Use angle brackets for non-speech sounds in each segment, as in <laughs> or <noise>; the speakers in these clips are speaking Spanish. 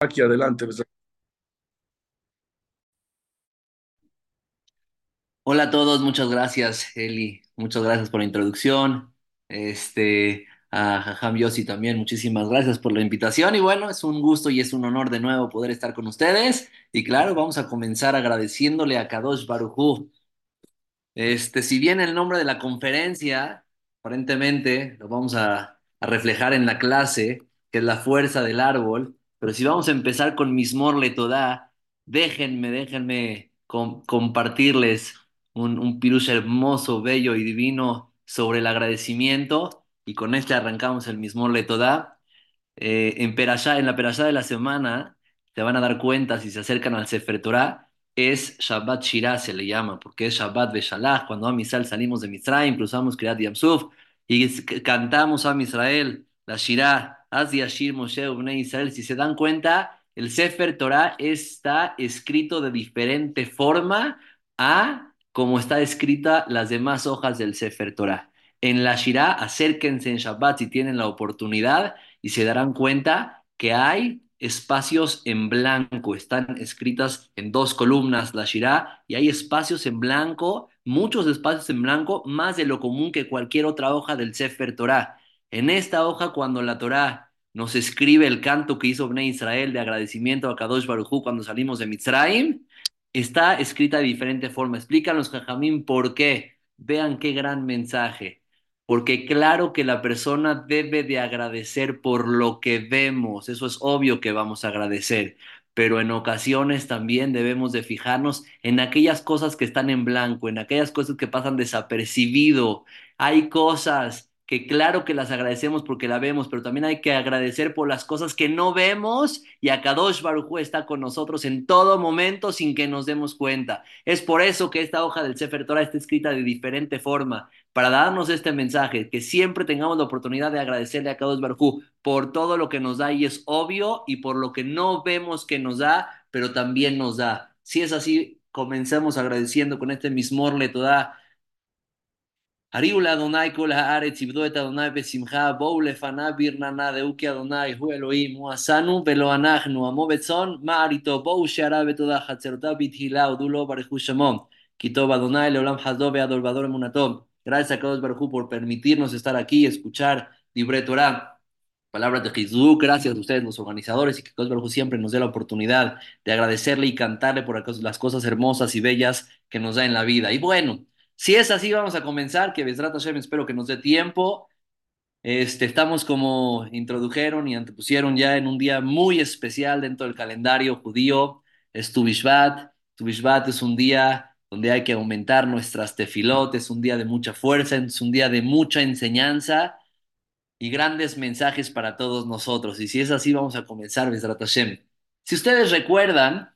Aquí adelante. Hola a todos, muchas gracias, Eli. Muchas gracias por la introducción. Este, a Jajam Yossi también, muchísimas gracias por la invitación. Y bueno, es un gusto y es un honor de nuevo poder estar con ustedes. Y claro, vamos a comenzar agradeciéndole a Kadosh Baruj este, si bien el nombre de la conferencia, aparentemente, lo vamos a, a reflejar en la clase, que es la fuerza del árbol, pero si vamos a empezar con Mismor Le Todá, déjenme, déjenme com- compartirles un, un hermoso, bello y divino sobre el agradecimiento, y con este arrancamos el Mismor Le Todá. Eh, en Perashá, en la Perashá de la semana, se van a dar cuenta si se acercan al Sefer Torah, es Shabbat Shirah, se le llama, porque es Shabbat Beshalach, cuando a Misal salimos de Mitzrayim, cruzamos Kriyat Yamsuf y cantamos a Israel, la Shirah, Az Yashir Moshe Ubnei Israel. Si se dan cuenta, el Sefer Torah está escrito de diferente forma a como está escrita las demás hojas del Sefer Torah. En la Shirah, acérquense en Shabbat si tienen la oportunidad y se darán cuenta que hay espacios en blanco, están escritas en dos columnas la Shirah y hay espacios en blanco, muchos espacios en blanco, más de lo común que cualquier otra hoja del Sefer Torah. En esta hoja, cuando la Torah nos escribe el canto que hizo Bnei Israel de agradecimiento a Kadosh Baruj Hu cuando salimos de Mitzrayim, está escrita de diferente forma. Explícanos, Jajamín, por qué. Vean qué gran mensaje. Porque claro que la persona debe de agradecer por lo que vemos, eso es obvio que vamos a agradecer, pero en ocasiones también debemos de fijarnos en aquellas cosas que están en blanco, en aquellas cosas que pasan desapercibido. Hay cosas que claro que las agradecemos porque la vemos, pero también hay que agradecer por las cosas que no vemos y Akadosh Baruj está con nosotros en todo momento sin que nos demos cuenta. Es por eso que esta hoja del Sefer Torah está escrita de diferente forma para darnos este mensaje, que siempre tengamos la oportunidad de agradecerle a Kadosh Baruj por todo lo que nos da y es obvio y por lo que no vemos que nos da, pero también nos da. Si es así, comencemos agradeciendo con este mismor le toda. Ariula Adonai kol haaretz ibdo et Adonai besimcha bou lefanav birnana deuki Adonai hu Elohim hu asanu velo anachnu amo betzon ma'arito bou sheara betoda chatzerotav bithila odulo barechu shemom kitov Adonai leolam hasdo ve'adol vador emunatom Gracias a Kadosh Baruj por permitirnos estar aquí y escuchar Libre Torah, palabras de Jesús. Gracias a ustedes, los organizadores, y que Kadosh Baruj siempre nos dé la oportunidad de agradecerle y cantarle por las cosas hermosas y bellas que nos da en la vida. Y bueno, si es así, vamos a comenzar. Que Besrat Hashem, espero que nos dé tiempo. Este, estamos como introdujeron y antepusieron ya en un día muy especial dentro del calendario judío, es Tu Bishvat. Tu Bishvat es un día donde hay que aumentar nuestras tefilot, es un día de mucha fuerza, es un día de mucha enseñanza y grandes mensajes para todos nosotros. Y si es así, vamos a comenzar, Besrat Hashem. Si ustedes recuerdan,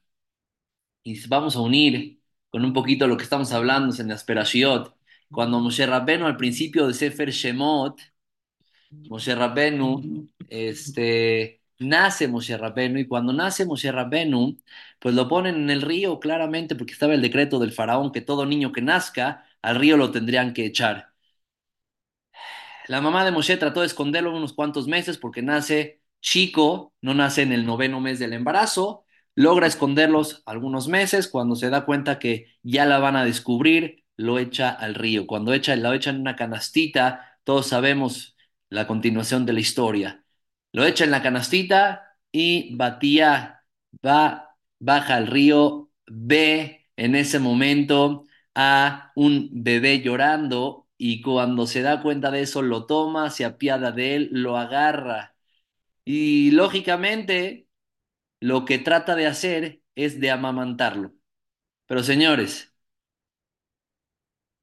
y vamos a unir con un poquito lo que estamos hablando en las Perashiot, cuando Moshe Rabbenu al principio de Sefer Shemot, Moshe Rabbenu, este, nace Moshe Rabbenu y cuando nace Moshe Rabbenu, pues lo ponen en el río claramente porque estaba el decreto del faraón que todo niño que nazca al río lo tendrían que echar. La mamá de Moshe trató de esconderlo unos cuantos meses porque nace chico, no nace en el noveno mes del embarazo, logra esconderlos algunos meses, cuando se da cuenta que ya la van a descubrir, lo echa al río. Cuando echa, lo echa en una canastita, todos sabemos la continuación de la historia. Lo echa en la canastita y Batía va, baja al río, ve en ese momento a un bebé llorando y cuando se da cuenta de eso lo toma, se apiada de él, lo agarra y lógicamente lo que trata de hacer es de amamantarlo. Pero señores,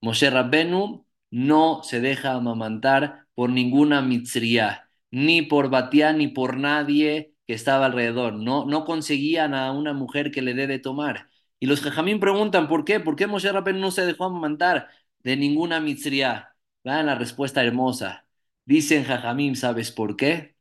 Moshe Rabbenu no se deja amamantar por ninguna mitzriá, ni por Batiá, ni por nadie que estaba alrededor. No, no conseguían a una mujer que le dé de tomar. Y los jajamín preguntan, ¿por qué? ¿Por qué Moshe Rabbenu no se dejó amamantar de ninguna mitzriá? Vean la respuesta hermosa. Dicen jajamín, ¿sabes por qué?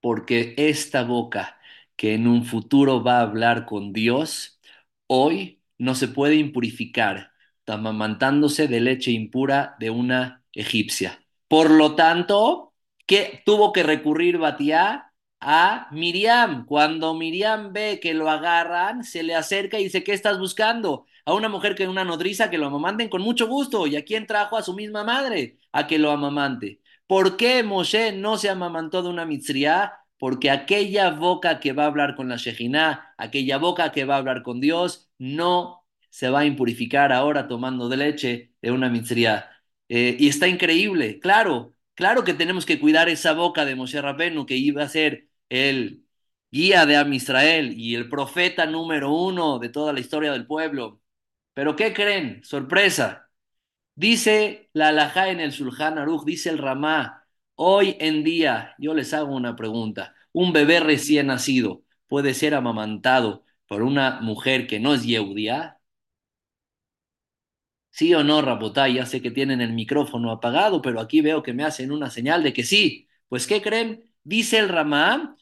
porque esta boca que en un futuro va a hablar con Dios, hoy no se puede impurificar, amamantándose de leche impura de una egipcia. Por lo tanto, ¿qué tuvo que recurrir Batiá? a Miriam. Cuando Miriam ve que lo agarran, se le acerca y dice, ¿qué estás buscando? A una mujer que una nodriza que lo amamanten con mucho gusto. ¿Y a quién trajo a su misma madre? A que lo amamante. ¿Por qué Moshe no se amamantó de una mitzriá? Porque aquella boca que va a hablar con la Shejinah, aquella boca que va a hablar con Dios, no se va a impurificar ahora tomando de leche de una mitzriá. Eh, y está increíble, claro, claro que tenemos que cuidar esa boca de Moshe Rabenu que iba a ser el guía de Am Israel y el profeta número uno de toda la historia del pueblo. Pero ¿qué creen? Sorpresa. Dice la alajá en el Sulhan Aruch, dice el Ramá, hoy en día, yo les hago una pregunta, un bebé recién nacido puede ser amamantado por una mujer que no es Yehudiá, ¿Sí o no, Rabotay? Ya sé que tienen el micrófono apagado, pero aquí veo que me hacen una señal de que sí. Pues, ¿qué creen? Dice el Ramá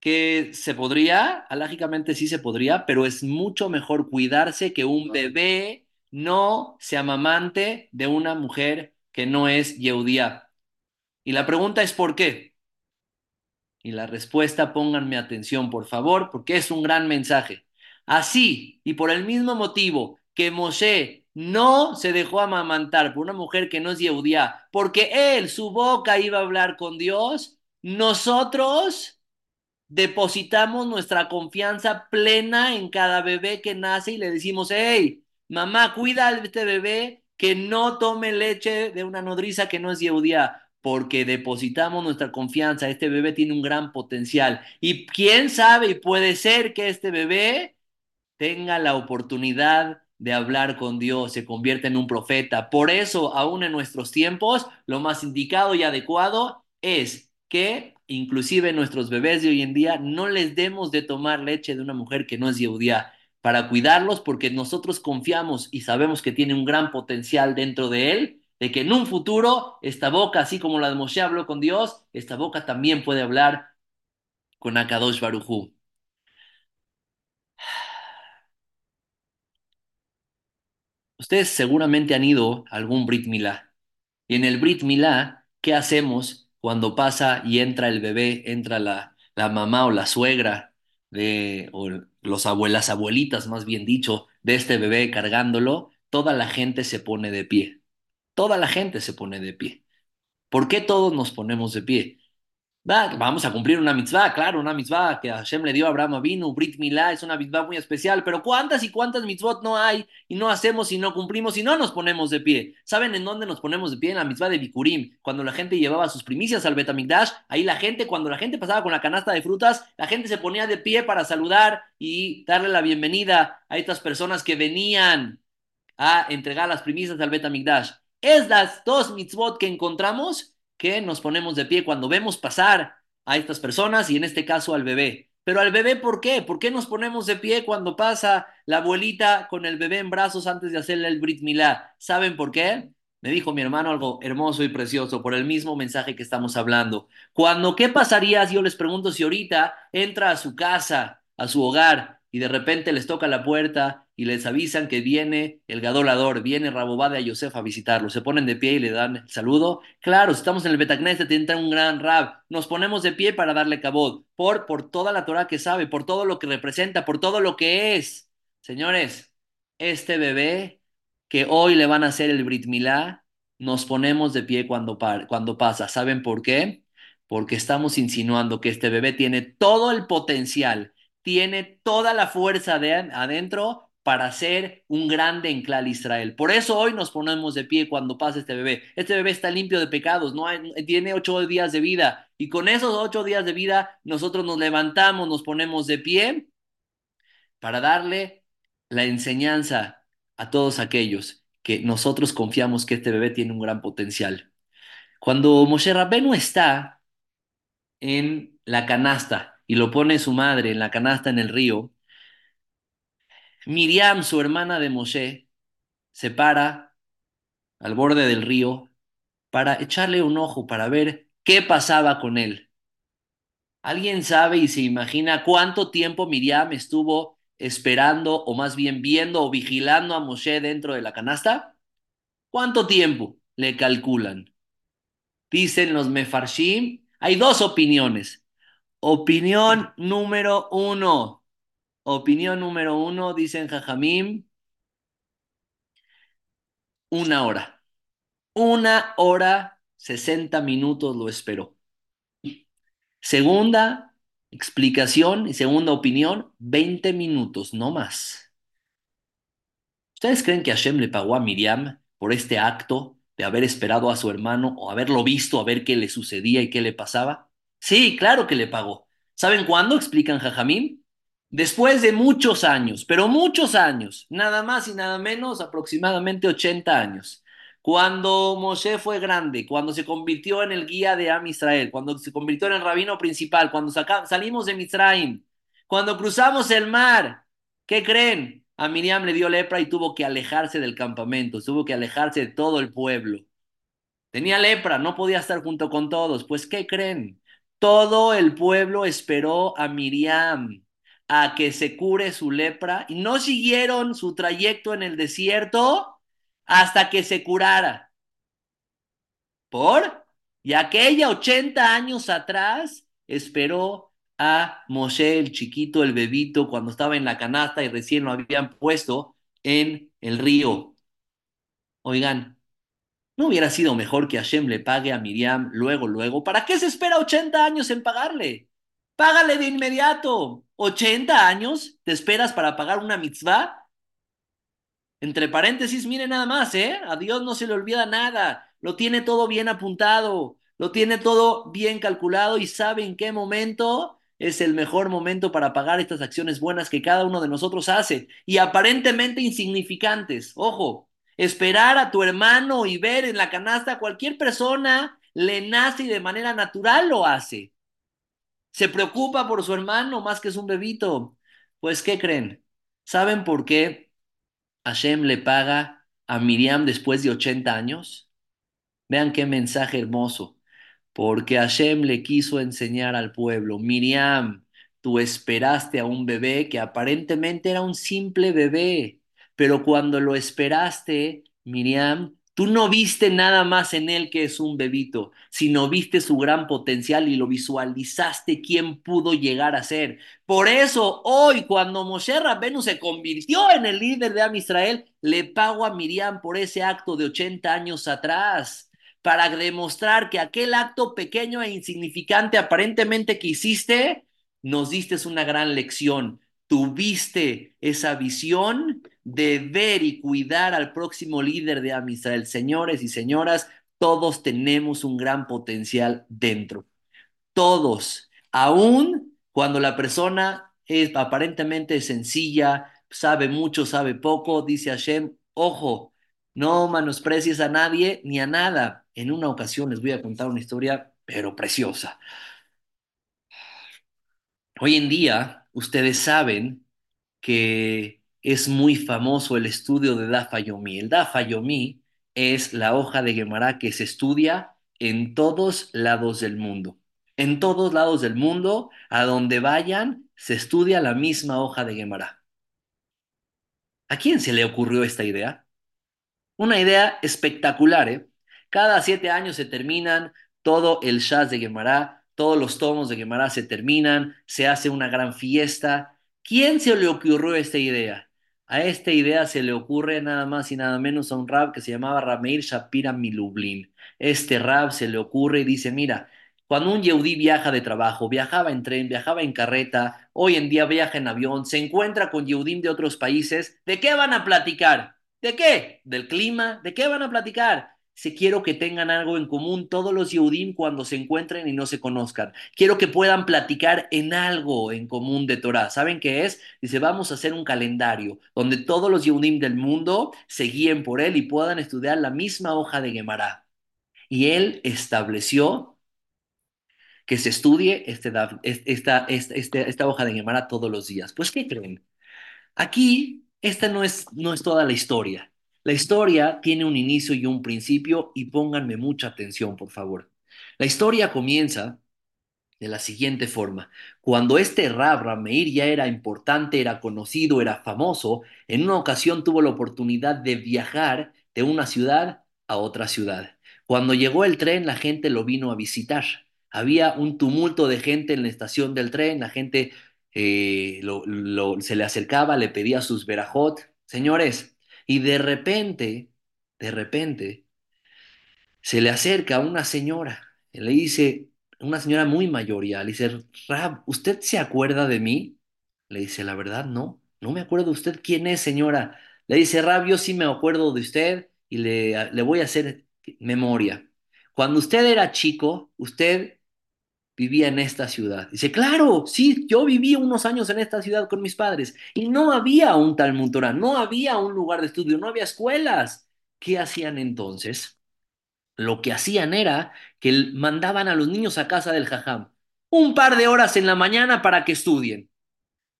que se podría, alágicamente sí se podría, pero es mucho mejor cuidarse que un bebé no se amamante de una mujer que no es Yehudía. Y la pregunta es ¿por qué? Y la respuesta, pónganme atención, por favor, porque es un gran mensaje. Así, y por el mismo motivo que Moshe no se dejó amamantar por una mujer que no es Yehudía, porque él, su boca iba a hablar con Dios, nosotros depositamos nuestra confianza plena en cada bebé que nace y le decimos, hey, mamá, cuida a este bebé que no tome leche de una nodriza que no es Yehudía porque depositamos nuestra confianza, este bebé tiene un gran potencial. Y quién sabe, y puede ser que este bebé tenga la oportunidad de hablar con Dios, se convierta en un profeta. Por eso, aún en nuestros tiempos, lo más indicado y adecuado es que inclusive nuestros bebés de hoy en día no les demos de tomar leche de una mujer que no es judía para cuidarlos porque nosotros confiamos y sabemos que tiene un gran potencial dentro de él de que en un futuro esta boca, así como la de Moshe habló con Dios, esta boca también puede hablar con Akadosh Barujú. Ustedes seguramente han ido a algún Brit Milá. Y en el Brit Milá, ¿qué hacemos cuando pasa y entra el bebé, entra la, la mamá o la suegra de, o los abuelas, abuelitas más bien dicho, de este bebé cargándolo? Toda la gente se pone de pie. Toda la gente se pone de pie. ¿Por qué todos nos ponemos de pie? Va, vamos a cumplir una mitzvah, claro, una mitzvah que Hashem le dio a Abraham Avinu, Brit Milá, es una mitzvah muy especial, pero ¿cuántas y cuántas mitzvot no hay y no hacemos y no cumplimos y no nos ponemos de pie? ¿Saben en dónde nos ponemos de pie? En la mitzvah de Bikurim, cuando la gente llevaba sus primicias al Betamigdash, ahí la gente, cuando la gente pasaba con la canasta de frutas, la gente se ponía de pie para saludar y darle la bienvenida a estas personas que venían a entregar las primicias al Betamigdash. Es las dos mitzvot que encontramos que nos ponemos de pie cuando vemos pasar a estas personas y en este caso al bebé. Pero al bebé, ¿por qué? ¿Por qué nos ponemos de pie cuando pasa la abuelita con el bebé en brazos antes de hacerle el Brit Milá? ¿Saben por qué? Me dijo mi hermano algo hermoso y precioso por el mismo mensaje que estamos hablando. Cuando, ¿qué pasaría si yo les pregunto si ahorita entra a su casa, a su hogar, y de repente les toca la puerta y les avisan que viene el gadolador, viene Rabobá de Yosef a visitarlo, se ponen de pie y le dan el saludo. Claro, estamos en el Betacneset, entra un gran rab, nos ponemos de pie para darle cabot, por, por toda la Torah que sabe, por todo lo que representa, por todo lo que es. Señores, este bebé que hoy le van a hacer el Brit Milá, nos ponemos de pie cuando, cuando pasa. ¿Saben por qué? Porque estamos insinuando que este bebé tiene todo el potencial tiene toda la fuerza de adentro para ser un grande en Clal Israel. Por eso hoy nos ponemos de pie cuando pasa este bebé. Este bebé está limpio de pecados, no tiene ocho días de vida. Y con esos ocho días de vida, nosotros nos levantamos, nos ponemos de pie para darle la enseñanza a todos aquellos que nosotros confiamos que este bebé tiene un gran potencial. Cuando Moshe Rabbenu está en la canasta y lo pone su madre en la canasta en el río, Miriam, su hermana de Moshe, se para al borde del río para echarle un ojo, para ver qué pasaba con él. ¿Alguien sabe y se imagina cuánto tiempo Miriam estuvo esperando o más bien viendo o vigilando a Moshe dentro de la canasta? ¿Cuánto tiempo le calculan? Dicen los mefarshim, hay dos opiniones. Opinión número uno. Opinión número uno, dicen Jajamim, una hora. Una hora, sesenta minutos lo esperó. Segunda explicación y segunda opinión, 20 minutos, no más. ¿Ustedes creen que Hashem le pagó a Miriam por este acto de haber esperado a su hermano o haberlo visto, a ver qué le sucedía y qué le pasaba? Sí, claro que le pagó. ¿Saben cuándo? Explican Jajamín. Después de muchos años, pero muchos años, nada más y nada menos, aproximadamente 80 años. Cuando Moshe fue grande, cuando se convirtió en el guía de Am Israel, cuando se convirtió en el rabino principal, cuando salimos de Mitzrayim, cuando cruzamos el mar, ¿qué creen? A Miriam le dio lepra y tuvo que alejarse del campamento, tuvo que alejarse de todo el pueblo. Tenía lepra, no podía estar junto con todos. Pues, ¿qué creen? Todo el pueblo esperó a Miriam a que se cure su lepra y no siguieron su trayecto en el desierto hasta que se curara. ¿Por? Y aquella 80 años atrás esperó a Moshe, el chiquito, el bebito, cuando estaba en la canasta y recién lo habían puesto en el río. Oigan, ¿no hubiera sido mejor que Hashem le pague a Miriam luego, luego? ¿Para qué se espera 80 años en pagarle? Págale de inmediato. ¿80 años te esperas para pagar una mitzvah? Entre paréntesis, mire nada más, ¿eh? A Dios no se le olvida nada. Lo tiene todo bien apuntado, lo tiene todo bien calculado y sabe en qué momento es el mejor momento para pagar estas acciones buenas que cada uno de nosotros hace y aparentemente insignificantes. Ojo, esperar a tu hermano y ver en la canasta a cualquier persona le nace y de manera natural lo hace. Se preocupa por su hermano más que es un bebito. Pues, ¿qué creen? ¿Saben por qué? Hashem le paga a Miriam después de 80 años. Vean qué mensaje hermoso. Porque Hashem le quiso enseñar al pueblo, Miriam, tú esperaste a un bebé que aparentemente era un simple bebé, pero cuando lo esperaste, Miriam, tú no viste nada más en él que es un bebito, sino viste su gran potencial y lo visualizaste quién pudo llegar a ser. Por eso hoy, cuando Moshe Rabbenu se convirtió en el líder de Am Israel, le pago a Miriam por ese acto de 80 años atrás para demostrar que aquel acto pequeño e insignificante aparentemente que hiciste, nos diste una gran lección. Tuviste esa visión de ver y cuidar al próximo líder de Amisrael. Señores y señoras, todos tenemos un gran potencial dentro. Todos, aún cuando la persona es aparentemente sencilla, sabe mucho, sabe poco, dice Hashem, ojo, no menosprecies a nadie ni a nada. En una ocasión les voy a contar una historia, pero preciosa. Hoy en día, ustedes saben que es muy famoso el estudio de Dafa Yomi. El Dafa Yomi es la hoja de Gemara que se estudia en todos lados del mundo. En todos lados del mundo, a donde vayan, se estudia la misma hoja de Gemara. ¿A quién se le ocurrió esta idea? Una idea espectacular, ¿eh? Cada siete años se terminan todo el Shaz de Gemara, todos los tomos de Gemara se terminan, se hace una gran fiesta. ¿Quién se le ocurrió esta idea? A esta idea se le ocurre nada más y nada menos a un rab que se llamaba Rameir Shapira Milublin. Este rab se le ocurre y dice, mira, cuando un yehudí viaja de trabajo, viajaba en tren, viajaba en carreta, hoy en día viaja en avión, se encuentra con yehudim de otros países, ¿de qué van a platicar? ¿De qué? ¿Del clima? ¿De qué van a platicar? Si quiero que tengan algo en común todos los Yehudim cuando se encuentren y no se conozcan. Quiero que puedan platicar en algo en común de Torah. ¿Saben qué es? Dice, vamos a hacer un calendario donde todos los Yehudim del mundo se guíen por él y puedan estudiar la misma hoja de Gemara. Y él estableció que se estudie este, esta, esta, esta hoja de Gemara todos los días. Pues, ¿qué creen? Aquí, esta no es, no es toda la historia. La historia tiene un inicio y un principio y pónganme mucha atención, por favor. La historia comienza de la siguiente forma. Cuando este Rab Rameir ya era importante, era conocido, era famoso, en una ocasión tuvo la oportunidad de viajar de una ciudad a otra ciudad. Cuando llegó el tren, la gente lo vino a visitar. Había un tumulto de gente en la estación del tren, la gente eh, se le acercaba, le pedía sus verajot, señores, y de repente, de repente, se le acerca una señora, le dice, una señora muy mayor ya, le dice, Rab, ¿usted se acuerda de mí? Le dice, la verdad, no, no me acuerdo usted. ¿Quién es, señora? Le dice, Rab, yo sí me acuerdo de usted y le, le voy a hacer memoria. Cuando usted era chico, usted vivía en esta ciudad. Dice, claro, sí, yo viví unos años en esta ciudad con mis padres y no había un Talmud Torah, no había un lugar de estudio, no había escuelas. ¿Qué hacían entonces? Lo que hacían era que mandaban a los niños a casa del jajam un par de horas en la mañana para que estudien.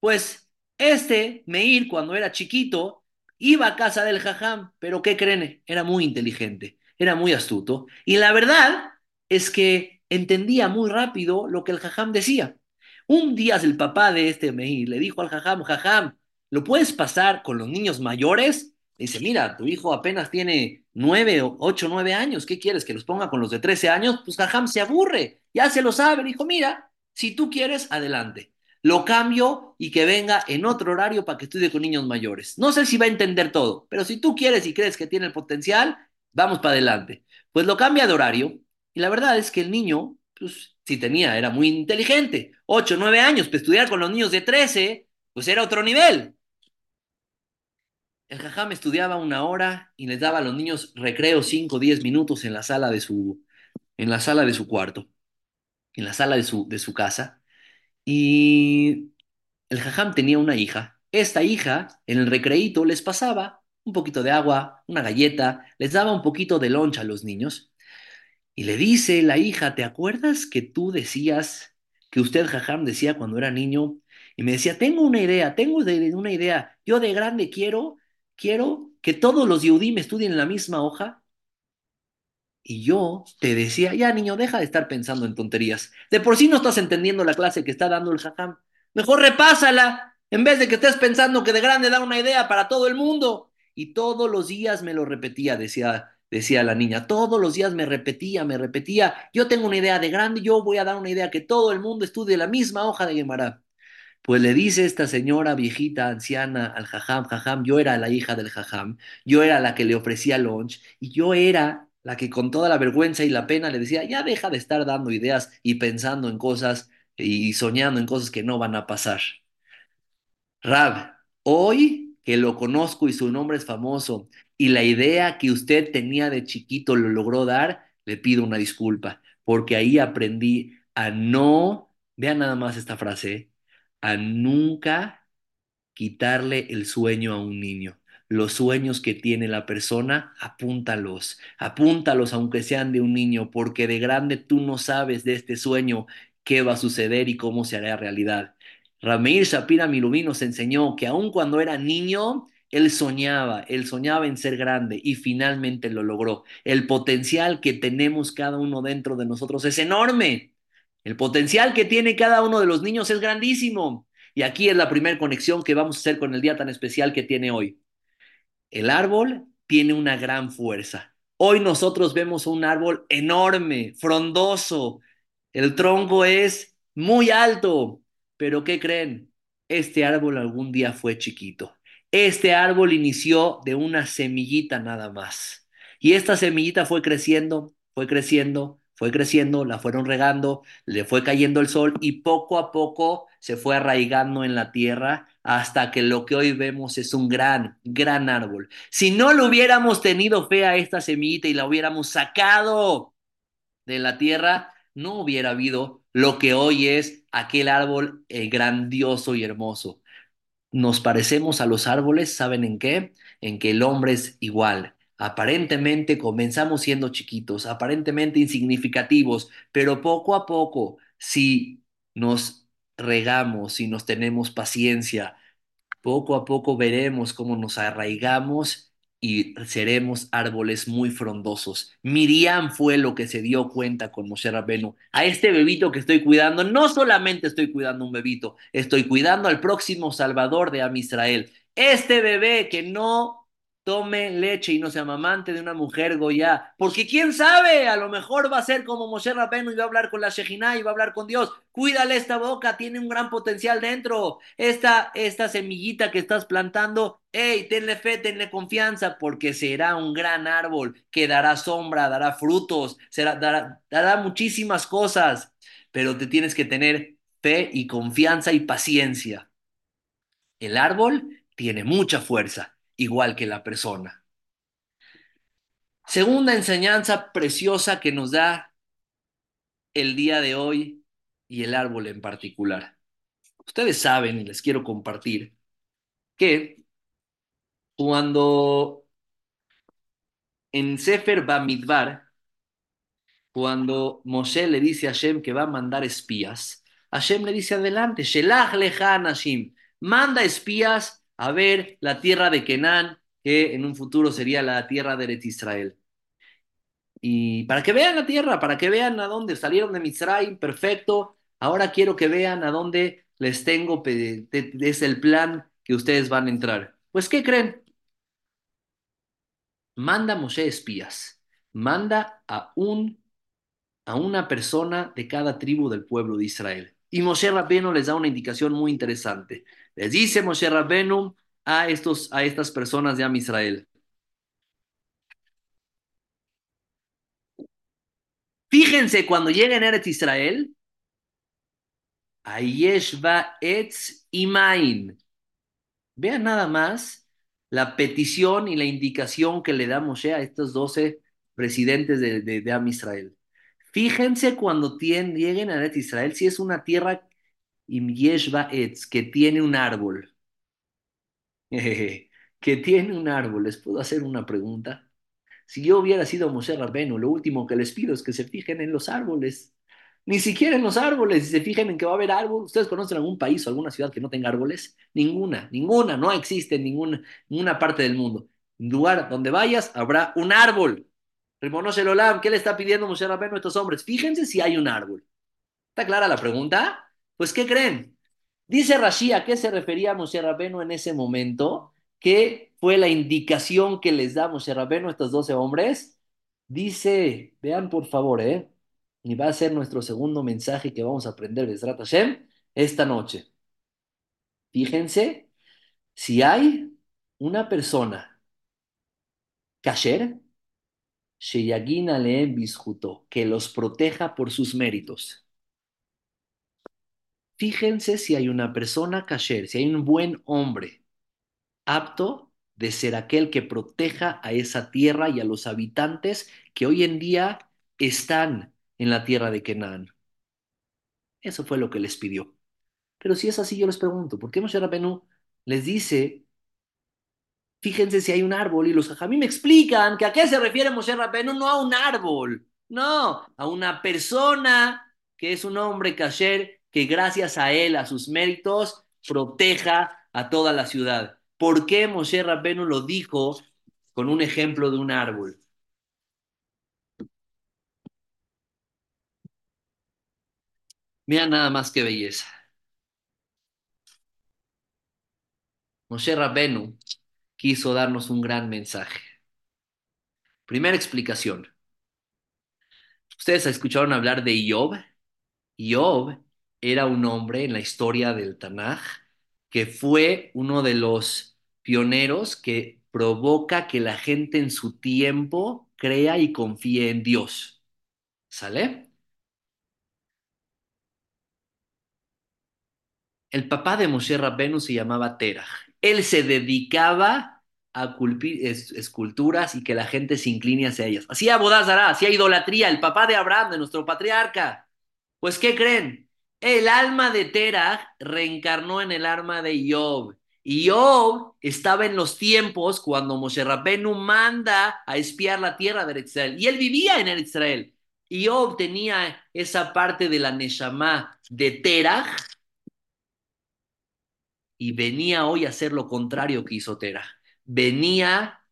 Pues este, Meir, cuando era chiquito, iba a casa del jajam, pero ¿qué creen? Era muy inteligente, era muy astuto, y la verdad es que entendía muy rápido lo que el jajam decía. Un día el papá de este Meir le dijo al jajam, jajam, ¿lo puedes pasar con los niños mayores? Le dice, mira, tu hijo apenas tiene nueve, ocho, nueve años, ¿qué quieres? ¿Que los ponga con los de trece años? Pues jajam se aburre, ya se lo sabe. Dijo, mira, si tú quieres, adelante lo cambio y que venga en otro horario para que estudie con niños mayores. No sé si va a entender todo, pero si tú quieres y crees que tiene el potencial, vamos para adelante. Pues lo cambia de horario y la verdad es que el niño, pues si tenía, era muy inteligente, 8, 9 años, para estudiar con los niños de 13, pues era otro nivel. El jajam estudiaba una hora y les daba a los niños recreo 5, 10 minutos en la sala de su, en la sala de su cuarto, en la sala de su, de su casa. Y el jajam tenía una hija. Esta hija, en el recreíto, les pasaba un poquito de agua, una galleta, les daba un poquito de loncha a los niños. Y le dice la hija, ¿te acuerdas que tú decías, que usted, jajam, decía cuando era niño? Y me decía, tengo una idea, tengo una idea. Yo de grande quiero, quiero que todos los Yehudim estudien en la misma hoja y yo te decía, ya niño, deja de estar pensando en tonterías. De por sí no estás entendiendo la clase que está dando el jajam. Mejor repásala, en vez de que estés pensando que de grande da una idea para todo el mundo. Y todos los días me lo repetía, decía, decía la niña. Todos los días me repetía, me repetía. Yo tengo una idea de grande, yo voy a dar una idea que todo el mundo estudie la misma hoja de Gemara. Pues le dice esta señora viejita, anciana, al jajam, jajam, yo era la hija del jajam, yo era la que le ofrecía lunch y yo era la que con toda la vergüenza y la pena le decía, ya deja de estar dando ideas y pensando en cosas y soñando en cosas que no van a pasar. Rab, hoy que lo conozco y su nombre es famoso y la idea que usted tenía de chiquito lo logró dar, le pido una disculpa, porque ahí aprendí a no, vean nada más esta frase, a nunca quitarle el sueño a un niño. Los sueños que tiene la persona, apúntalos, apúntalos aunque sean de un niño, porque de grande tú no sabes de este sueño qué va a suceder y cómo se hará realidad. Rameir Shapira Milubí nos enseñó que aun cuando era niño, él soñaba, él soñaba en ser grande y finalmente lo logró. El potencial que tenemos cada uno dentro de nosotros es enorme. El potencial que tiene cada uno de los niños es grandísimo. Y aquí es la primera conexión que vamos a hacer con el día tan especial que tiene hoy. El árbol tiene una gran fuerza. Hoy nosotros vemos un árbol enorme, frondoso. El tronco es muy alto. Pero ¿qué creen? Este árbol algún día fue chiquito. Este árbol inició de una semillita nada más. Y esta semillita fue creciendo, fue creciendo, fue creciendo, la fueron regando, le fue cayendo el sol y poco a poco se fue arraigando en la tierra hasta que lo que hoy vemos es un gran, gran árbol. Si no le hubiéramos tenido fe a esta semillita y la hubiéramos sacado de la tierra, no hubiera habido lo que hoy es aquel árbol eh, grandioso y hermoso. Nos parecemos a los árboles, ¿saben en qué? En que el hombre es igual. Aparentemente comenzamos siendo chiquitos, aparentemente insignificativos, pero poco a poco, si nos regamos, si nos tenemos paciencia, poco a poco veremos cómo nos arraigamos y seremos árboles muy frondosos. Miriam fue lo que se dio cuenta con Moshe Rabbenu. A este bebito que estoy cuidando, no solamente estoy cuidando un bebito, estoy cuidando al próximo salvador de Am Israel. Este bebé que no tome leche y no sea mamante de una mujer goya. Porque quién sabe, a lo mejor va a ser como Moshe Rabbeinu y va a hablar con la Shejina y va a hablar con Dios. Cuídale esta boca, tiene un gran potencial dentro. Esta, esta semillita que estás plantando, hey, tenle fe, tenle confianza, porque será un gran árbol que dará sombra, dará frutos, será, dará, dará muchísimas cosas. Pero te tienes que tener fe y confianza y paciencia. El árbol tiene mucha fuerza igual que la persona. Segunda enseñanza preciosa que nos da el día de hoy y el árbol en particular. Ustedes saben, y les quiero compartir, que cuando en Sefer Bamidbar, cuando Moshe le dice a Hashem que va a mandar espías, Hashem le dice adelante, Shelach lecha Hashim, manda espías a ver la tierra de Kenan, que en un futuro sería la tierra de Eretz Israel. Y para que vean la tierra, para que vean a dónde salieron de Misraim, perfecto. Ahora quiero que vean a dónde les tengo, es el plan que ustedes van a entrar. Pues, ¿qué creen? Manda Moshe espías, manda a un a una persona de cada tribu del pueblo de Israel. Y Moshe Rabbenu les da una indicación muy interesante. Les dice Moshe Rabbenu a, estos, a estas personas de Am Israel. Fíjense cuando lleguen a Eretz Israel, Ayeshva Etz Imain. Vean nada más la petición y la indicación que le da Moshe a estos doce presidentes de, de, de Am Israel. Fíjense cuando lleguen a Eretz Israel, si es una tierra Yeshva Etz, que tiene un árbol. <laughs> que tiene un árbol. ¿Les puedo hacer una pregunta? Si yo hubiera sido Moshe Rabbeinu, lo último que les pido es que se fijen en los árboles. Ni siquiera en los árboles, si se fijen en que va a haber árbol. ¿Ustedes conocen algún país o alguna ciudad que no tenga árboles? Ninguna, ninguna, no existe en ninguna, ninguna parte del mundo. En lugar donde vayas, habrá un árbol. Rimonosh el Olam, ¿qué le está pidiendo Moshe Rabbeinu a estos hombres? Fíjense si hay un árbol. ¿Está clara la pregunta? Pues, ¿qué creen? Dice Rashi, ¿a qué se refería Moshe Rabbeinu en ese momento? ¿Qué fue la indicación que les da Moshe Rabbeinu a estos doce hombres? Dice, vean por favor, ¿eh? Y va a ser nuestro segundo mensaje que vamos a aprender de Hashem esta noche. Fíjense, si hay una persona, kasher, Sheyagina Leem Bisjuto, que los proteja por sus méritos. Fíjense si hay una persona kasher, si hay un buen hombre apto de ser aquel que proteja a esa tierra y a los habitantes que hoy en día están en la tierra de Canaán. Eso fue lo que les pidió. Pero si es así, yo les pregunto, ¿por qué Moshe Rabbeinu les dice, fíjense si hay un árbol? Y los mí me explican que a qué se refiere Moshe Rabbeinu, no a un árbol, no, a una persona que es un hombre kasher que gracias a él, a sus méritos, proteja a toda la ciudad. ¿Por qué Moshe Rabbeinu lo dijo con un ejemplo de un árbol? Mira nada más que belleza. Moshe Rabbenu quiso darnos un gran mensaje. Primera explicación. ¿Ustedes escucharon hablar de Job? Job era un hombre en la historia del Tanaj que fue uno de los pioneros que provoca que la gente en su tiempo crea y confíe en Dios. ¿Sale? El papá de Moshe Rabbenu se llamaba Terah. Él se dedicaba a culpir esculturas y que la gente se incline hacia ellas. Hacía bodazara, hacía idolatría, el papá de Abraham, de nuestro patriarca. Pues, ¿qué creen? El alma de Terah reencarnó en el alma de Job. Y Job estaba en los tiempos cuando Moshe Rabbenu manda a espiar la tierra de Israel. Y él vivía en Israel. Y Job tenía esa parte de la Neshama de Terah y venía hoy a hacer lo contrario que hizo Terah. Venía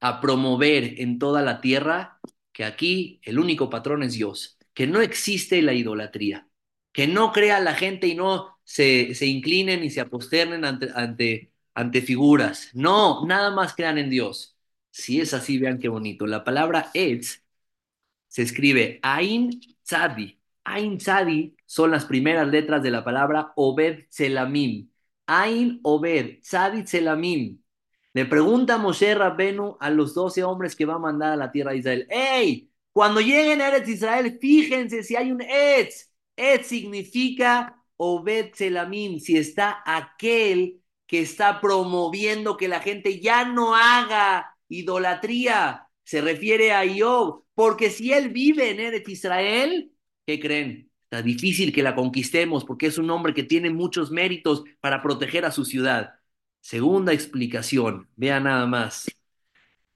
a promover en toda la tierra que aquí el único patrón es Dios, que no existe la idolatría, que no crea la gente y no se, se inclinen y se aposternen ante, ante ante figuras. No, nada más crean en Dios. Si es así, vean qué bonito. La palabra Etz se escribe Ain Tzadi. Ain Tzadi son las primeras letras de la palabra Obed Selamim. Ain Obed Tzadi Selamim. Le pregunta Moshe Rabbenu a los doce hombres que va a mandar a la tierra de Israel. ¡Ey! Cuando lleguen a Eretz Israel, fíjense si hay un Etz. Etz significa Obed Selamim, si está aquel que está promoviendo que la gente ya no haga idolatría. Se refiere a Job, porque si él vive en Eretz Israel, ¿qué creen? Está difícil que la conquistemos porque es un hombre que tiene muchos méritos para proteger a su ciudad. Segunda explicación, vea nada más.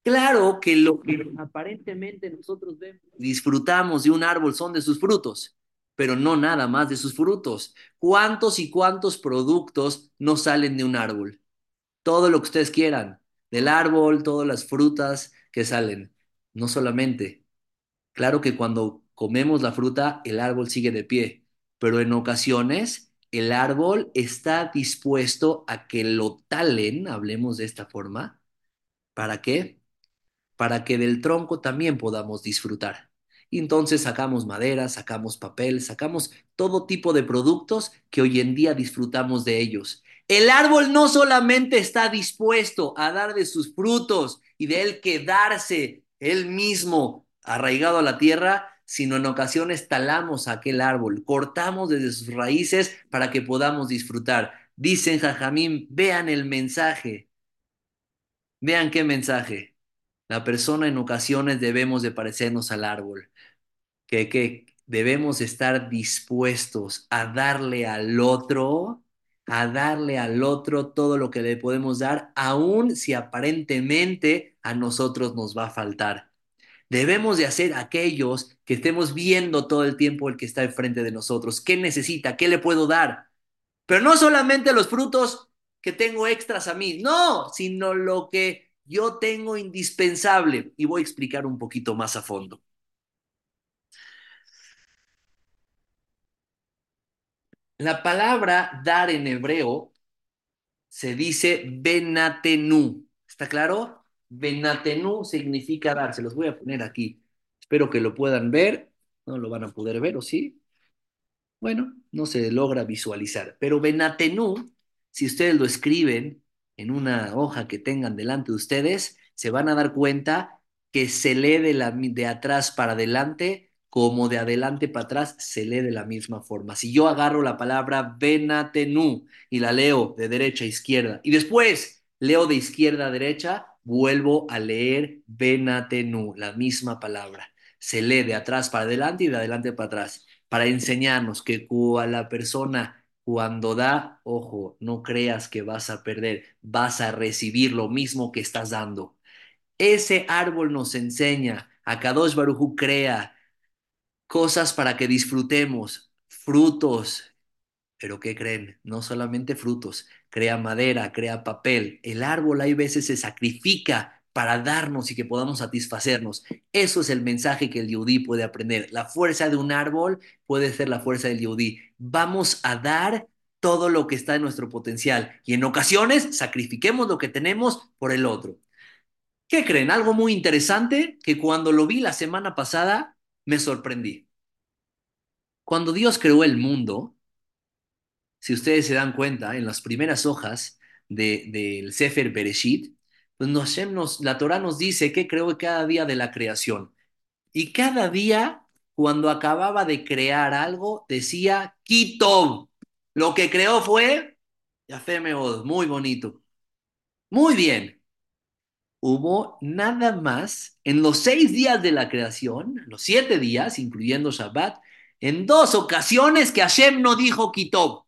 Claro que lo que aparentemente nosotros vemos, disfrutamos de un árbol son de sus frutos, pero no nada más de sus frutos. ¿Cuántos y cuántos productos no salen de un árbol? Todo lo que ustedes quieran, del árbol, todas las frutas que salen. No solamente. Claro que cuando comemos la fruta, el árbol sigue de pie, pero en ocasiones el árbol está dispuesto a que lo talen, hablemos de esta forma. ¿Para qué? Para que del tronco también podamos disfrutar. Y entonces sacamos madera, sacamos papel, sacamos todo tipo de productos que hoy en día disfrutamos de ellos. El árbol no solamente está dispuesto a dar de sus frutos y de él quedarse él mismo arraigado a la tierra, sino en ocasiones talamos aquel árbol, cortamos desde sus raíces para que podamos disfrutar. Dicen Jajamín, vean el mensaje. Vean qué mensaje. La persona en ocasiones debemos de parecernos al árbol, que, debemos estar dispuestos a darle al otro, a darle al otro todo lo que le podemos dar, aun si aparentemente a nosotros nos va a faltar. Debemos de hacer aquellos que estemos viendo todo el tiempo el que está enfrente de nosotros. ¿Qué necesita? ¿Qué le puedo dar? Pero no solamente los frutos que tengo extras a mí, no, sino lo que yo tengo indispensable. Y voy a explicar un poquito más a fondo. La palabra dar en hebreo se dice benatenu. ¿Está claro? Benatenu significa dar. Se los voy a poner aquí. Espero que lo puedan ver. No lo van a poder ver, ¿o sí? Bueno, no se logra visualizar. Pero Benatenu, si ustedes lo escriben en una hoja que tengan delante de ustedes, se van a dar cuenta que se lee de, de atrás para adelante como de adelante para atrás, se lee de la misma forma. Si yo agarro la palabra Benatenu y la leo de derecha a izquierda y después leo de izquierda a derecha, vuelvo a leer Benatenu, la misma palabra. Se lee de atrás para adelante y de adelante para atrás, para enseñarnos que la persona cuando da, ojo, no creas que vas a perder, vas a recibir lo mismo que estás dando. Ese árbol nos enseña, a Kadosh Baruj crea cosas para que disfrutemos, frutos. Pero ¿qué creen? No solamente frutos, crea madera, crea papel. El árbol hay veces se sacrifica para darnos y que podamos satisfacernos. Eso es el mensaje que el Yehudí puede aprender. La fuerza de un árbol puede ser la fuerza del Yehudí. Vamos a dar todo lo que está en nuestro potencial y en ocasiones sacrifiquemos lo que tenemos por el otro. ¿Qué creen? Algo muy interesante que cuando lo vi la semana pasada me sorprendí. Cuando Dios creó el mundo, si ustedes se dan cuenta, en las primeras hojas del de, Sefer Bereshit, pues la Torah nos dice que creó cada día de la creación. Y cada día, cuando acababa de crear algo, decía Kitov. Lo que creó fue Yafé Meod, muy bonito. Muy bien. Hubo nada más en los seis días de la creación, los siete días, incluyendo Shabbat, en dos ocasiones que Hashem no dijo Kitov.